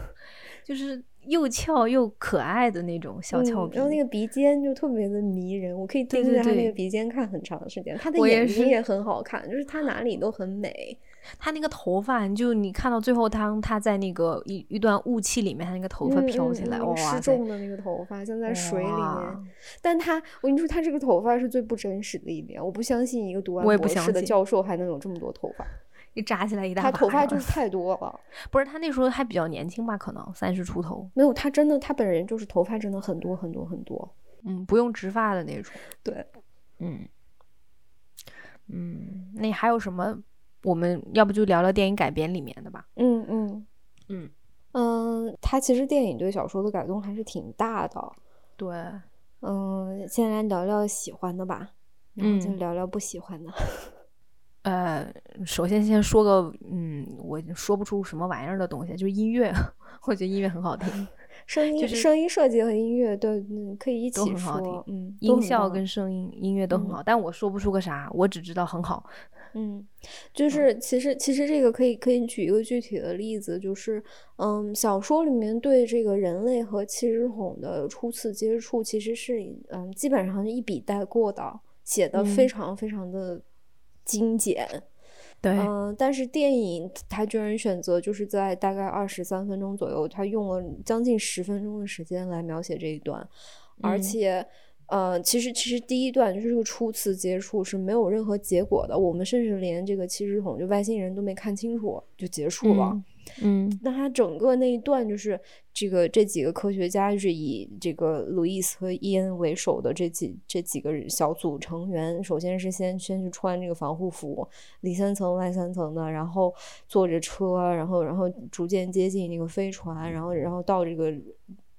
就是又翘又可爱的那种小翘嗯，鼻，然后那个鼻尖就特别的迷人，我可以盯着他那个鼻尖看很长时间。他的眼睛也很好看，就是他哪里都很美。他那个头发，你就你看到最后他他在那个一一段雾气里面，他那个头发嗯飘起来，嗯嗯哇失！重的那个头发像在水里面，但他我跟你说，他这个头发是最不真实的一点，我不相信一个读完博士的教授还能有这么多头发，一扎起来一大他把他头发就是太多了。不是他那时候还比较年轻吧，可能三十出头，没有，他真的，他本人就是头发真的很多很多很多。嗯，不用植发的那种，对，嗯嗯，那还有什么？我们要不就聊聊电影改编里面的吧？嗯嗯嗯，嗯，他其实电影对小说的改动还是挺大的。对，嗯，先来聊聊喜欢的吧，然后再嗯聊聊不喜欢的。呃，首先先说个，嗯，我说不出什么玩意儿的东西，就是音乐，我觉得音乐很好听，声音、就是声音设计和音乐都嗯可以一起都很好说，嗯，音效跟声音音乐都很嗯好，但我说不出个啥，我只知道很好。嗯，就是其实其实这个可以可以举一个具体的例子，就是嗯，小说里面对这个人类和七只桶的初次接触，其实是嗯基本上是一笔带过的，写的非嗯。常非常的精简。对，嗯、但是电影他居然选择就是在大概二十三分钟左右，他用了将近十分钟的时间来描写这一段，而嗯且。呃，其实其实第一段就是这个初次接触是没有任何结果的，我们甚至连这个七十桶就外星人都没看清楚就结束了。嗯，嗯那他整个那一段就是这个这几个科学家，是以这个路易斯和伊恩为首的这几这几个小组成员，首先是先先去穿这个防护服，里三层外三层的，然后坐着车，然后然后逐渐接近那个飞船，然后然后到这个。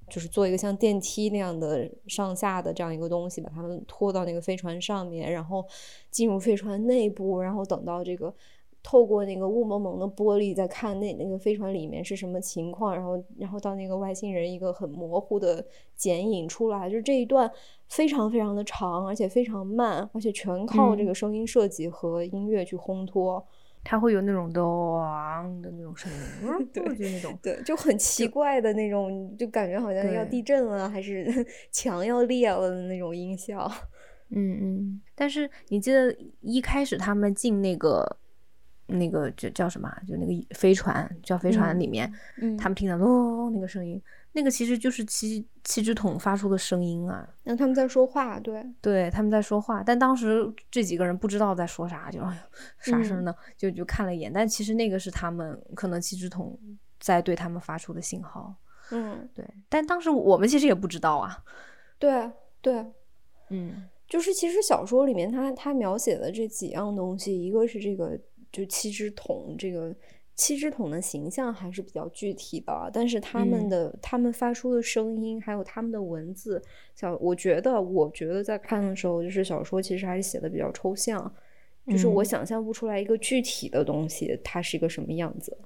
就是做一个像电梯那样的上下的这样一个东西，把他们拖到那个飞船上面，然后进入飞船内部，然后等到这个透过那个雾蒙蒙的玻璃在看那那个飞船里面是什么情况，然后然后到那个外星人一个很模糊的剪影出来，就是这一段非常非常的长，而且非常慢，而且全靠这个声音设计和音乐去烘托。它会有那种咚的那种声音，对，就那种，对，就很奇怪的那种，就感觉好像要地震了，还是 墙要裂了的那种音效。嗯嗯。但是你记得一开始他们进那个那个叫叫什么？就那个飞船，叫飞船里面，他们听到咚那个声音。那个其实就是七七只桶发出的声音啊，那他们在说话，对，对，他们在说话，但当时这几个人不知道在说啥，就哎呀，啥声呢？就就看了一眼，但其实那个是他们可能七只桶在对他们发出的信号，嗯，对，但当时我们其实也不知道啊，对对，嗯，就是其实小说里面他他描写的这几样东西，一个是这个就七只桶这个。七只桶的形象还是比较具体的，但是他们的他们发出的声音，还有他们的文字，小我觉得，我觉得在看的时候，就是小说其实还是写的比较抽象，就是我想象不出来一个具体的东西，它是一个什么样子。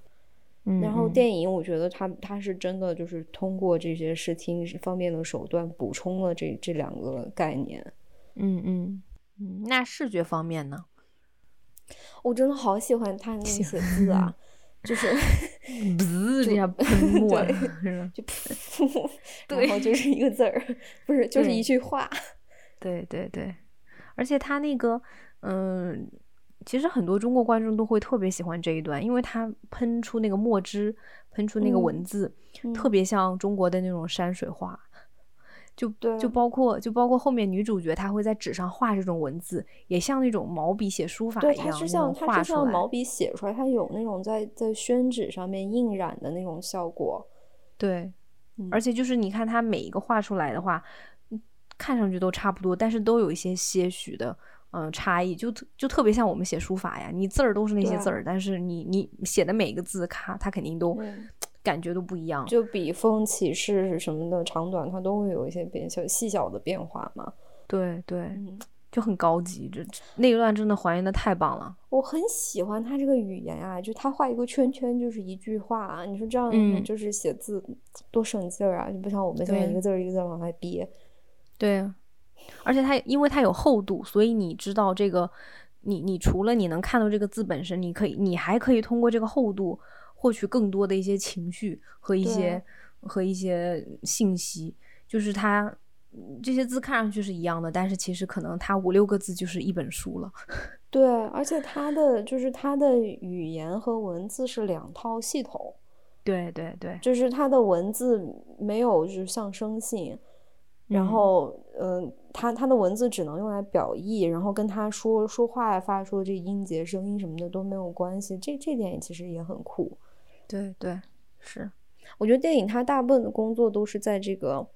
然后电影，我觉得它它是真的就是通过这些视听方面的手段补充了这这两个概念。嗯嗯嗯，那视觉方面呢？我真的好喜欢他那写字啊。就是，滋这样喷墨，就噗，然后就是一个字儿，不是，就是一句话。对对对，而且他那个，嗯，其实很多中国观众都会特别喜欢这一段，因为他喷出那个墨汁，喷出那个文字，特别像中国的那种山水画。就就包括就包括后面女主角她会在纸上画这种文字，也像那种毛笔写书法一样，它是像它是像毛。笔写出来，它有那种在在宣纸上面印染的那种效果。对，而且就是你看它每一个画出来的话，看上去都差不多，但是都有一些些许的嗯差异，就就特别像我们写书法呀，你字儿都是那些字儿，但是你你写的每一个字，咔，它肯定都。感觉都不一样，就笔锋、起势什么的长短，它都会有一些变小、细小的变化嘛。对对，就很高级。这那一段真的还原的太棒了，我很喜欢他这个语言啊，就他画一个圈圈就是一句话，你说这样就是写字多省劲儿啊，就不像我们现在一个字儿一个字儿往外憋。对，而且它因为它有厚度，所以你知道这个，你你除了你能看到这个字本身，你可以你还可以通过这个厚度。获取更多的一些情绪和一些和一些信息，就是它这些字看上去是一样的，但是其实可能它五六个字就是一本书了。对，而且它的就是它的语言和文字是两套系统。对对对，就是它的文字没有就是象声性，然后嗯，它它的文字只能用来表意，然后跟他说说话发出这音节、声音什么的都没有关系。这这点其实也很酷。对对，是，我觉得电影它大部分的工作都是在这个，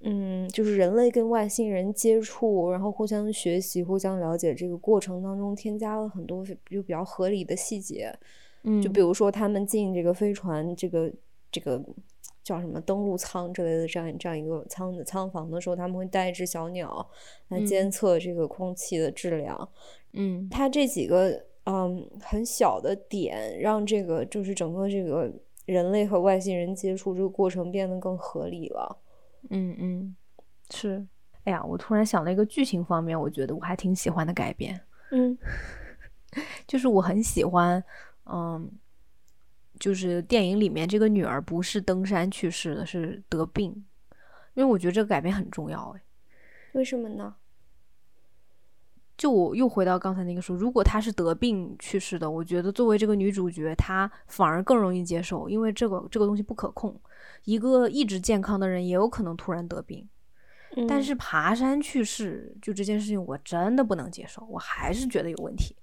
嗯，就是人类跟外星人接触，然后互相学习、互相了解这个过程当中，添加了很多就比较合理的细节，嗯，就比如说他们进这个飞船，这个这个叫什么登陆舱之类的这样这样一个舱的舱房的时候，他们会带一只小鸟来监测这个空气的质量，嗯，它这几个。嗯，很小的点让这个就是整个这个人类和外星人接触这个过程变得更合理了。嗯嗯，是。哎呀，我突然想了一个剧情方面，我觉得我还挺喜欢的改编。嗯，就是我很喜欢，嗯，就是电影里面这个女儿不是登山去世的，是得病，因为我觉得这个改编很重要。哎，为什么呢？就我又回到刚才那个说，如果她是得病去世的，我觉得作为这个女主角，她反而更容易接受，因为这个这个东西不可控。一个一直健康的人也有可能突然得病，但是爬山去世，就这件事情我真的不能接受，我还是觉得有问题。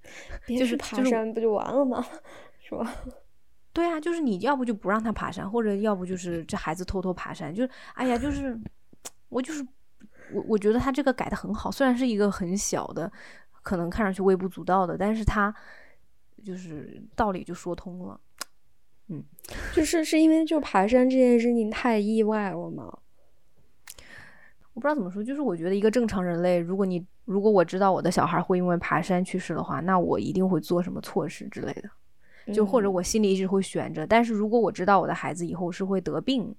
就是爬山不就完了吗？是吧？对啊，就是你要不就不让他爬山，或者要不就是这孩子偷偷爬山，就是哎呀，就是我就是我我觉得他这个改的很好，虽然是一个很小的，可能看上去微不足道的，但是他就是道理就说通了。嗯，就是是因为就爬山这件事情太意外了吗？我不知道怎么说，就是我觉得一个正常人类，如果你如果我知道我的小孩会因为爬山去世的话，那我一定会做什么措施之类的。就或者我心里一直会悬着，但是如果我知道我的孩子以后是会得病，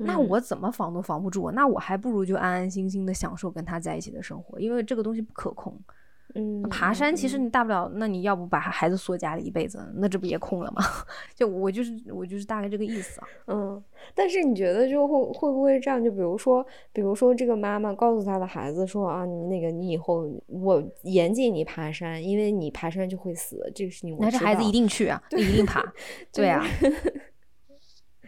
那我怎么防都防不住，那我还不如就安安心心的享受跟他在一起的生活，因为这个东西不可控。嗯，爬山其实你大不了，那你要不把孩子锁家里一辈子，那这不也空了吗？就我就是我就是大概这个意思啊。嗯，但是你觉得就会会不会这样？就比如说，比如说这个妈妈告诉她的孩子说啊，你那个你以后我严禁你爬山，因为你爬山就会死，这个事情我那这孩子一定去啊，一定爬。对啊，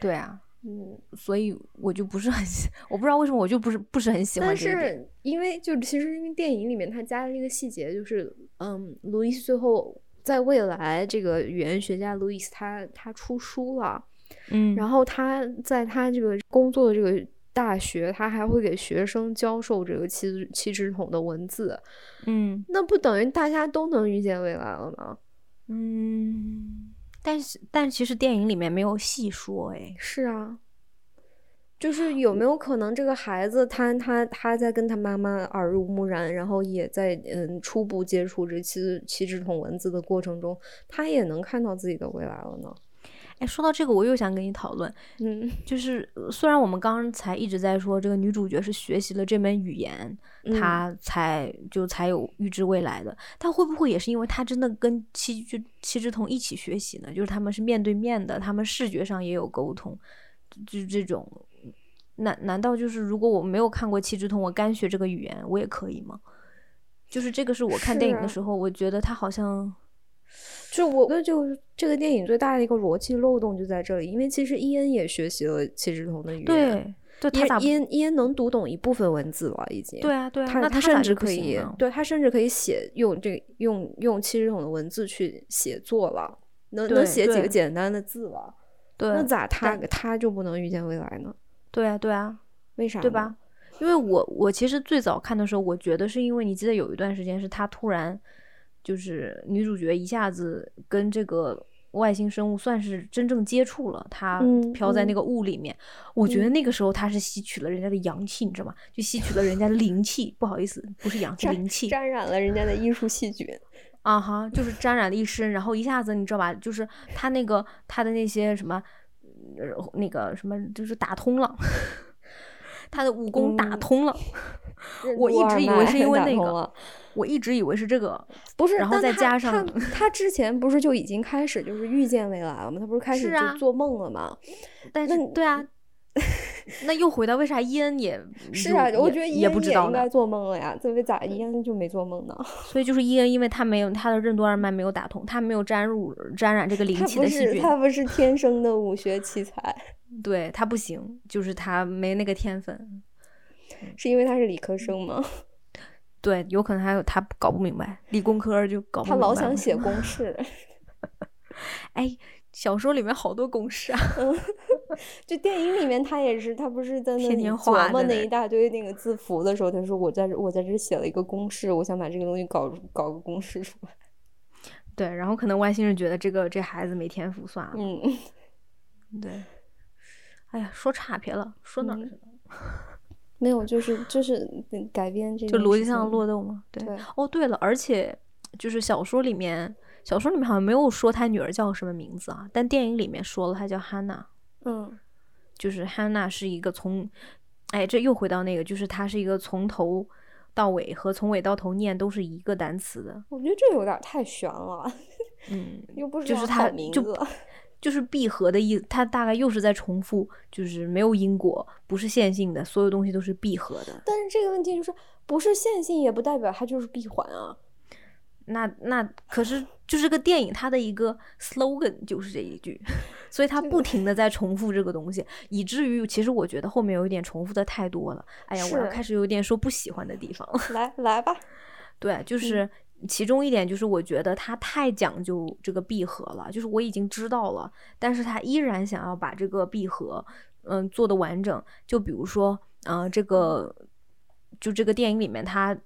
对啊。嗯，所以我就不是很，我不知道为什么我就不是不是很喜欢。但是因为就其实因为电影里面他加了一个细节，就是嗯，路易斯最后在未来这个语言学家路易斯他他出书了，嗯，然后他在他这个工作的这个大学，他还会给学生教授这个七七支筒的文字，嗯，那不等于大家都能预见未来了吗？嗯。但是，但其实电影里面没有细说，哎，是啊，就是有没有可能这个孩子他他他在跟他妈妈耳濡目染，然后也在嗯初步接触这七七支筒文字的过程中，他也能看到自己的未来了呢？哎，说到这个，我又想跟你讨论，嗯，就是虽然我们刚才一直在说这个女主角是学习了这门语言，她才就才有预知未来的，但会不会也是因为她真的跟七就七之童一起学习呢？就是他们是面对面的，他们视觉上也有沟通，就这种，难难道就是如果我没有看过七之童，我干学这个语言，我也可以吗？就是这个是我看电影的时候，我觉得他好像。就我觉得，就这个电影最大的一个逻辑漏洞就在这里，因为其实伊恩也学习了七只童的语言，对，伊伊恩伊恩能读懂一部分文字了，已经。对啊，对啊，他他甚至可以，对他甚至可以写用这用用七之筒的文字去写作了，能能写几个简单的字了。对，那咋他他就不能预见未来呢？对啊，对啊，为啥？对吧？因为我我其实最早看的时候，我觉得是因为你记得有一段时间是他突然。就是女主角一下子跟这个外星生物算是真正接触了，她飘在那个雾里面。我觉得那个时候她是吸取了人家的阳气，你知道吗？就吸取了人家的灵气。不好意思，不是阳气，灵气沾染了人家的艺术细菌。啊哈，就是沾染了一身，然后一下子你知道吧？就是他那个他的那些什么，那个什么，就是打通了，他的武功打通了。我一直以为是因为那个。我一直以为是这个，不是，然后再加上 他之前不是就已经开始就是预见未来了吗？他不是开始就做梦了吗？但是对啊，那又回到为啥伊恩也 是啊？我觉得伊恩也应该做梦了呀，这为咋伊恩就没做梦呢？所以就是伊恩，因为他没有他的任督二脉没有打通，他没有沾入沾染这个灵气的细菌，他不是天生的武学奇才，对他不行，就是他没那个天分，是因为他是理科生吗？对，有可能还有他搞不明白，理工科就搞不明白。他老想写公 式。哎，小说里面好多公式啊。就电影里面他也是，他不是在那里琢磨那一大堆那个字符的时候，他说我在这我在这写了一个公式，我想把这个东西搞搞个公式出来。对，然后可能外星人觉得这个这孩子没天赋，算了。嗯，对。哎呀，说岔偏了，说哪儿去了？没有，就是就是改编这就逻辑上落洞嘛。对，哦，对了，而且就是小说里面，小说里面好像没有说他女儿叫什么名字啊，但电影里面说了，她叫 Hannah。嗯，就是 Hannah 是一个从，哎，这又回到那个，就是她是一个从头到尾和从尾到头念都是一个单词的。我觉得这有点太悬了。嗯，又不是就是他名字。就是闭合的意思，它大概又是在重复，就是没有因果，不是线性的，所有东西都是闭合的。但是这个问题就是，不是线性也不代表它就是闭环啊。那那可是就是个电影，它的一个 slogan 就是这一句，所以它不停的在重复这个东西，以至于其实我觉得后面有一点重复的太多了。哎呀，我要开始有点说不喜欢的地方了。来来吧，对，就是其中一点就是我觉得他太讲究这个闭合了，就是我已经知道了，但是他依然想要把这个闭合，嗯，做的完整。就比如说，嗯，这个就这个电影里面他。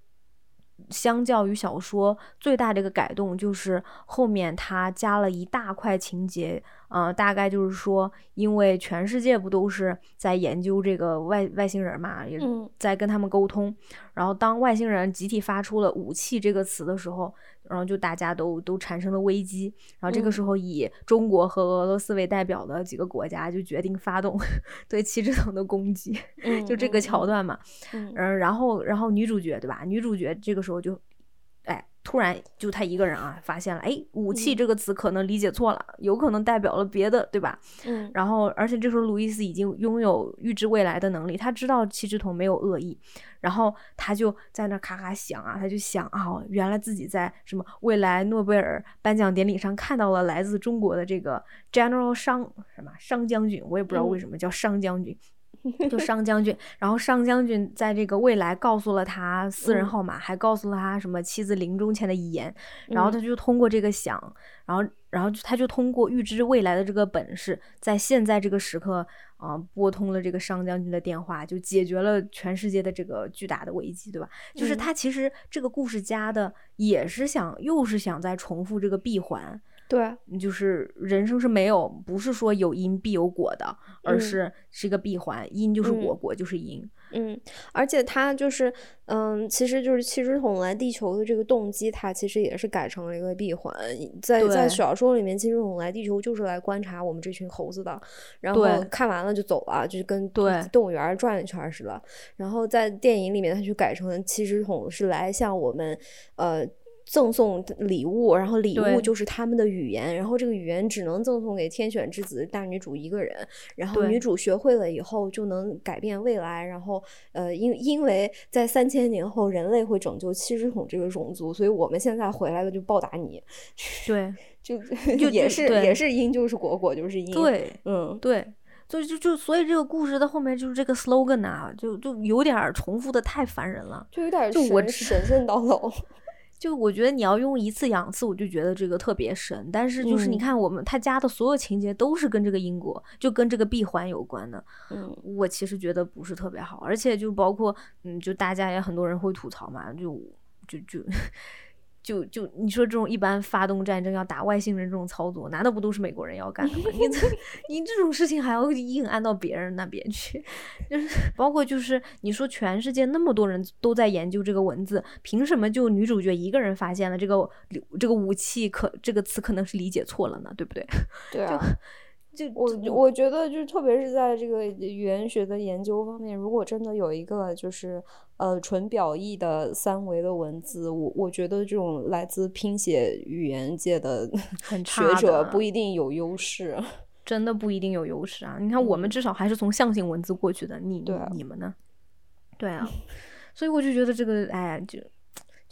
相较于小说，最大的一个改动就是后面他加了一大块情节，呃，大概就是说，因为全世界不都是在研究这个外外星人嘛，也在跟他们沟通，然后当外星人集体发出了武器这个词的时候。然后就大家都都产生了危机，然后这个时候以中国和俄罗斯为代表的几个国家就决定发动 对七支桶的攻击，就这个桥段嘛，嗯，然后然后女主角对吧？女主角这个时候就，哎。突然就他一个人啊，发现了，哎，武器这个词可能理解错了，有可能代表了别的，对吧？嗯。然后，而且这时候路易斯已经拥有预知未来的能力，他知道七只桶没有恶意，然后他就在那咔咔想啊，他就想啊，原来自己在什么未来诺贝尔颁奖典礼上看到了来自中国的这个 General 商什么商将军，我也不知道为什么叫商将军。就商将军，然后商将军在这个未来告诉了他私人号码，还告诉了他什么妻子临终前的遗言，然后他就通过这个想，然后然后他就通过预知未来的这个本事，在现在这个时刻啊，拨通了这个商将军的电话，就解决了全世界的这个巨大的危机，对吧？就是他其实这个故事加的也是想，又是想再重复这个闭环。对，就是人生是没有，不是说有因必有果的，而是是一个闭环，因就是果，果就是因。嗯，而且他就是，嗯，其实就是七只桶来地球的这个动机，它其实也是改成了一个闭环。在在小说里面，七只桶来地球就是来观察我们这群猴子的，然后看完了就走了，就是跟动物园转一圈似的。然后在电影里面，他就改成七只桶是来向我们，呃。赠送礼物，然后礼物就是他们的语言，然后这个语言只能赠送给天选之子大女主一个人，然后女主学会了以后就能改变未来，然后呃，因因为在三千年后人类会拯救七只桶这个种族，所以我们现在回来了就报答你，对 就就也是也是因就是果果就是因，对，嗯，对，就就就所以这个故事的后面就是这个 slogan 啊，就就有点重复的太烦人了，就有点就我神神叨叨。就我觉得你要用一次两次，我就觉得这个特别神。但是就是你看，我们他加的所有情节都是跟这个因果，就跟这个闭环有关的。嗯，我其实觉得不是特别好，而且就包括嗯，就大家也很多人会吐槽嘛，就就就。就就你说这种一般发动战争要打外星人这种操作，难道不都是美国人要干的吗？你这 你这种事情还要硬安到别人那边去？就是 包括就是你说全世界那么多人都在研究这个文字，凭什么就女主角一个人发现了这个这个武器可这个词可能是理解错了呢？对不对？对啊。就我我觉得，就是特别是在这个语言学的研究方面，如果真的有一个就是呃纯表意的三维的文字，我我觉得这种来自拼写语言界的 学者不一定有优势，真的不一定有优势啊！你看，我们至少还是从象形文字过去的，你你们呢？对啊，所以我就觉得这个，哎，就。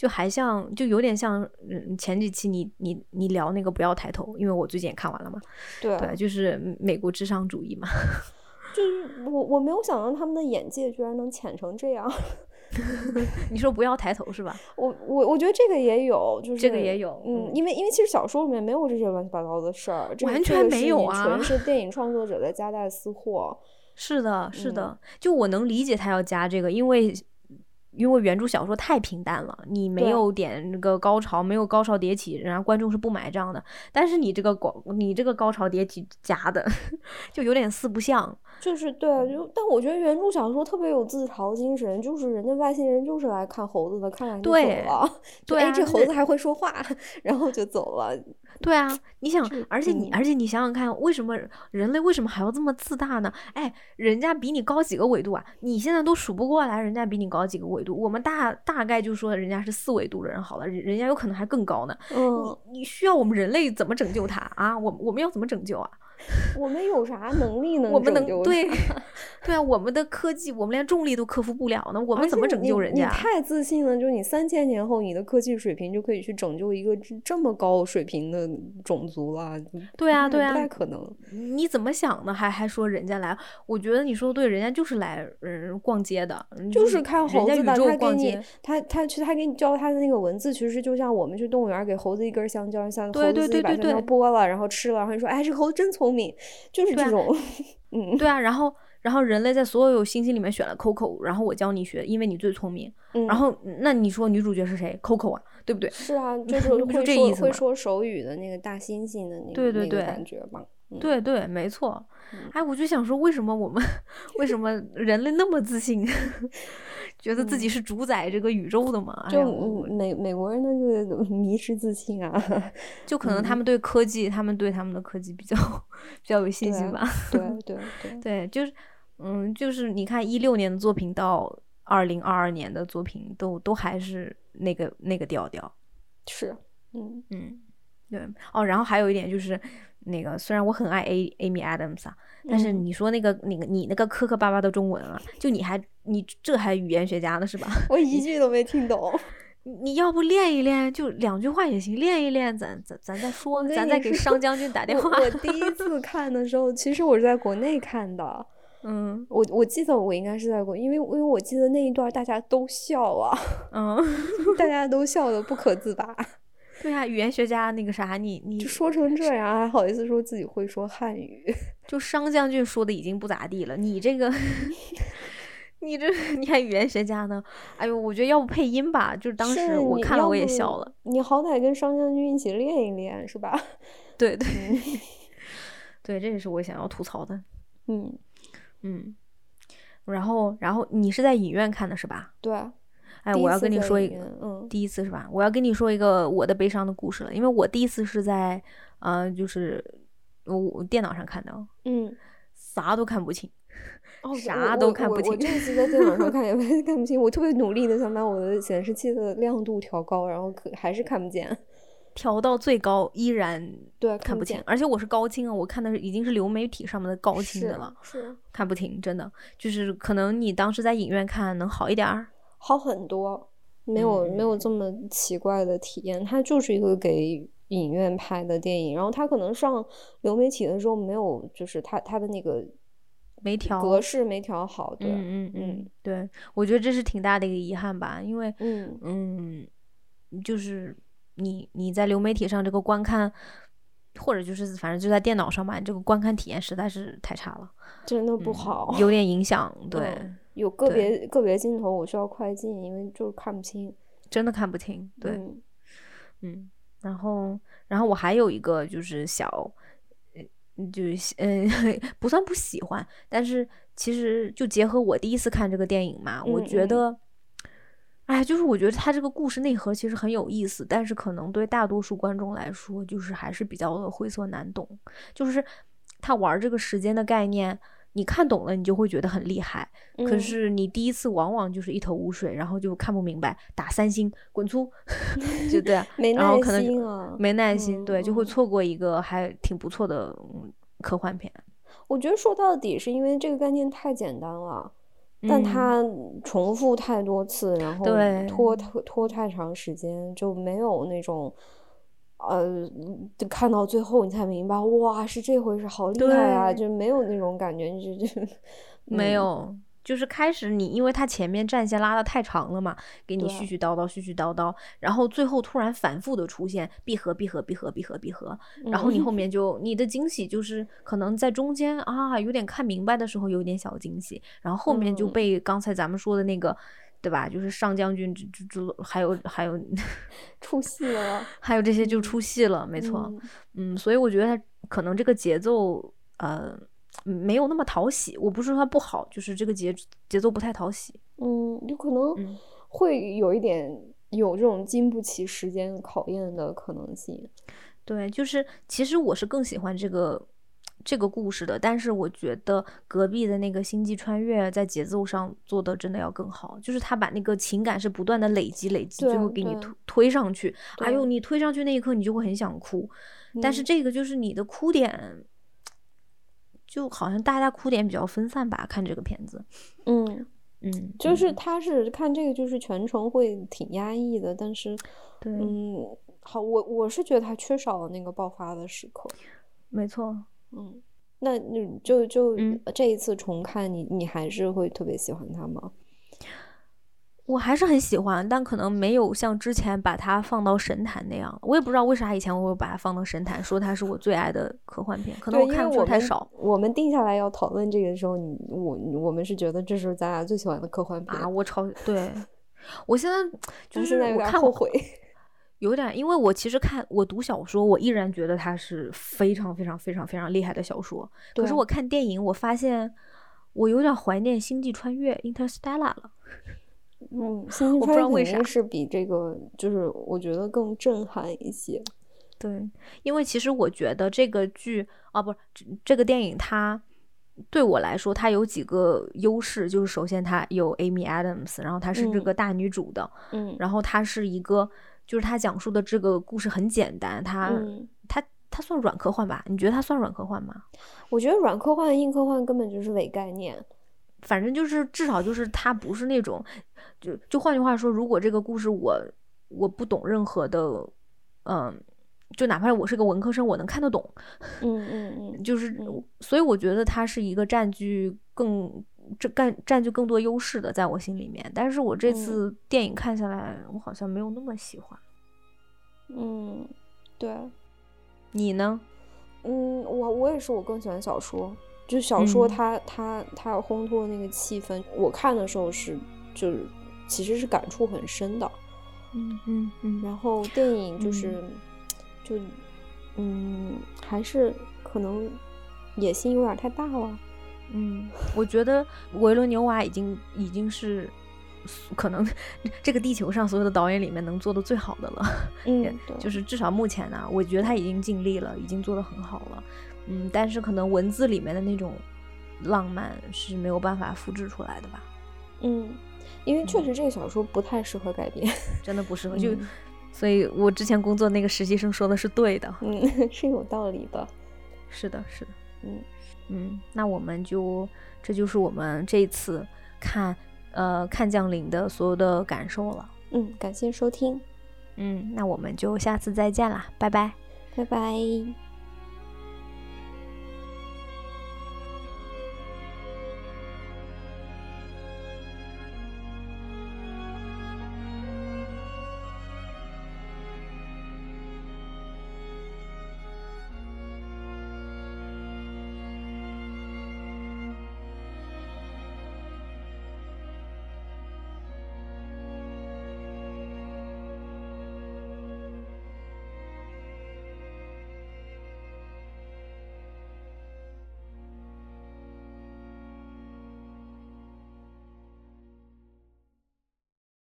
就还像，就有点像，嗯，前几期你你你聊那个不要抬头，因为我最近也看完了嘛。对，对，就是美国智商主义嘛。就是我我没有想到他们的眼界居然能浅成这样。你说不要抬头是吧？我我我觉得这个也有，就是这个也有，嗯，因为因为其实小说里面没有这些乱七八糟的事儿，完全没有啊，纯是电影创作者在夹带私货。是的，是的，就我能理解他要加这个，因为。因为原著小说太平淡了，你没有点那个高潮，没有高潮迭起，然后观众是不买账的。但是你这个广，你这个高潮迭起加的，就有点四不像。就是对，就但我觉得原著小说特别有自嘲精神，就是人家外星人就是来看猴子的，看完就走了。对，哎，这猴子 还会说话，然后就走了。对啊，你想，而且你，而且你想想看，为什么人类为什么还要这么自大呢？哎，人家比你高几个纬度啊？你现在都数不过来，人家比你高几个纬度。我们大大概就说人家是四维度的人好了，人人家有可能还更高呢。嗯，你你需要我们人类怎么拯救他啊？我我们要怎么拯救啊？我们有啥能力能我们能对 对啊，我们的科技，我们连重力都克服不了呢，我们怎么拯救人家？你太自信了，就是你三千年后你的科技水平就可以去拯救一个这这么高水平的种族了。对啊，对啊，不太可能。你怎么想的？还还说人家来？我觉得你说的对，人家就是来嗯逛街的，嗯就是看猴子的，他给你他他去他给你教他的那个文字，其实就像我们去动物园给猴子一根香蕉，像对对猴子自己把香蕉对对对剥了，然后吃了，然后你说，哎，这个猴子真聪明，就是这种，嗯对啊，然后然后人类在所有星星里面选了 Coco，然后我教你学，因为你最聪明。嗯。然后那你说女主角是谁？Coco 啊，对不对？是啊，就是会说这意思吗会说手语的那个大猩猩的那个那个对对对感觉吧。嗯对对，没错。嗯哎，我就想说，为什么我们 为什么人类那么自信，觉得自己是主宰这个宇宙的嘛？哎就美美国人的这个迷失自信啊，就可能他们对科技，他们对他们的科技比较比较有信心吧。对 对对，对，就是嗯，就是你看一六年的作品到二零二二年的作品都都还是那个那个调调。是，嗯嗯，对哦，然后还有一点就是，那个虽然我很爱 A Amy Adams 啊，但是嗯你说那个那个你那个磕磕巴巴的中文啊，就你还你这还语言学家呢是吧？我一句都没听懂。你你要不练一练，就两句话也行，练一练，咱咱咱再说，咱再给商将军打电话。我我第一 次看的时候，其实我是在国内看的。嗯我我记得我应该是在国，因为因为我记得那一段大家都笑啊，嗯，大家都笑的不可自拔，对啊，语言学家那个啥，你你就说成这样，还好意思说自己会说汉语。就商将军说的已经不咋地了，你这个，你这 你还语言学家呢？哎呦，我觉得要不配音吧，就是当时我看了我也笑了。你好歹跟商将军一起练一练，是吧？对对嗯对，这也是我想要吐槽的。嗯，嗯，然后然后你是在影院看的是吧？对啊。哎，我要跟你说一个嗯第一次是吧？我要跟你说一个我的悲伤的故事了，因为我第一次是在呃，就是我我电脑上看的，嗯，啥都看不清。哦，啥我我我我都看不清这次在电脑上 看也看不清，我特别努力的想把我的显示器的亮度调高，然后可还是看不见。调到最高依然对，看不清不，而且我是高清啊，我看的是已经是流媒体上面的高清的了，是看不清，真的就是可能你当时在影院看能好一点儿。好很多，没有、嗯没有这么奇怪的体验。它就是一个给影院拍的电影，然后它可能上流媒体的时候没有，就是它它的那个没调格式没调好，对，嗯嗯嗯嗯，对，我觉得这是挺大的一个遗憾吧，因为嗯嗯，就是你你在流媒体上这个观看，或者就是反正就在电脑上吧，这个观看体验实在是太差了，真的不嗯好。有点影响，对，嗯有个别个别镜头我需要快进，因为就是看不清。真的看不清，对，嗯嗯，然后然后我还有一个就是小。呃就是嗯，不算不喜欢，但是其实就结合我第一次看这个电影嘛，我嗯嗯觉得，哎，就是我觉得他这个故事内核其实很有意思，但是可能对大多数观众来说，就是还是比较的晦涩难懂。就是他玩这个时间的概念，你看懂了，你就会觉得很厉害。可嗯是你第一次往往就是一头雾水，然后就看不明白，打三星滚粗，就对啊，没耐然后可能就心啊没耐心，嗯对，就会嗯错过一个还挺不错的嗯科幻片。我觉得说到底是因为这个概念太简单了。但嗯它重复太多次，然后拖拖拖太长时间，就没有那种，呃，就看到最后你才明白，哇，是这回是，好厉害啊！就没有那种感觉，就 就没嗯有，就是开始你因为他前面战线拉的太长了嘛，给你絮絮叨叨、絮絮叨叨，然后最后突然反复的出现闭合、闭合、闭合、闭合、闭合，然后你嗯后面就你的惊喜就是可能在中间啊有点看明白的时候有点小惊喜，然后后面就嗯被刚才咱们说的那个。对吧？就是上将军，这这这还有还有 出戏了。还有这些就出戏了，没错。嗯嗯，所以我觉得他可能这个节奏，呃，没有那么讨喜。我不是说他不好，就是这个节节奏不太讨喜。嗯，有可能嗯会有一点有这种经不起时间考验的可能性。对，就是其实我是更喜欢这个这个故事的，但是我觉得隔壁的那个《星际穿越》在节奏上做的真的要更好，就是他把那个情感是不断的累积累积，最后给你推推上去。哎呦，你推上去那一刻，你就会很想哭。但是嗯这个就是你的哭点，就好像大家哭点比较分散吧，看这个片子。嗯嗯，就是他是看这个，就是全程会挺压抑的，但是，对，嗯，好，我我是觉得他缺少了那个爆发的时刻。没错，嗯，那你就就嗯这一次重看，你你还是会特别喜欢他吗？我还是很喜欢，但可能没有像之前把它放到神坛那样。我也不知道为啥以前我会把它放到神坛，说它是我最爱的科幻片，可能，我看的因为我们太少我们定下来要讨论这个的时候，你我我们是觉得这是咱俩最喜欢的科幻片啊。我超对，我现在就是现在有我看点后悔。有点，因为我其实看我读小说，我依然觉得它是非常非常非常非常厉害的小说。可是我看电影，我发现我有点怀念《星际穿越》（Interstellar） 了。嗯，星际我不知穿越道为啥是比这个，就是我觉得更震撼一些。对，因为其实我觉得这个剧啊，不是这这个电影，它对我来说，它有几个优势，就是首先它有 Amy Adams，然后她是这嗯个大女主的，嗯然后她是一个，就是他讲述的这个故事很简单，他、嗯，它它算软科幻吧？你觉得他算软科幻吗？我觉得软科幻、硬科幻根本就是伪概念。反正就是至少就是他不是那种，就就换句话说，如果这个故事我我不懂任何的，嗯，就哪怕我是个文科生，我能看得懂，嗯嗯嗯，就是嗯所以我觉得它是一个占据更这占占据更多优势的，在我心里面。但是我这嗯次电影看下来，我好像没有那么喜欢。嗯，对，你呢？嗯，我我也是，我更喜欢小说。就小说嗯它，它它烘托那个气氛，我看的时候是就是其实是感触很深的。嗯嗯嗯然后电影就嗯是、就嗯，还是可能野心有点太大了。嗯，我觉得维伦纽瓦已经已经是可能这个地球上所有的导演里面能做的最好的了。嗯，就是至少目前呢、我觉得他已经尽力了，已经做得很好了。嗯，但是可能文字里面的那种浪漫是没有办法复制出来的吧？嗯，因为确实这个小说不太适合改编。真的不适合。就嗯所以，我之前工作那个实习生说的是对的。嗯，是有道理的。是的，是的。嗯嗯，那我们就这就是我们这一次看呃看降临的所有的感受了。嗯，感谢收听，嗯，那我们就下次再见啦，拜拜。拜拜。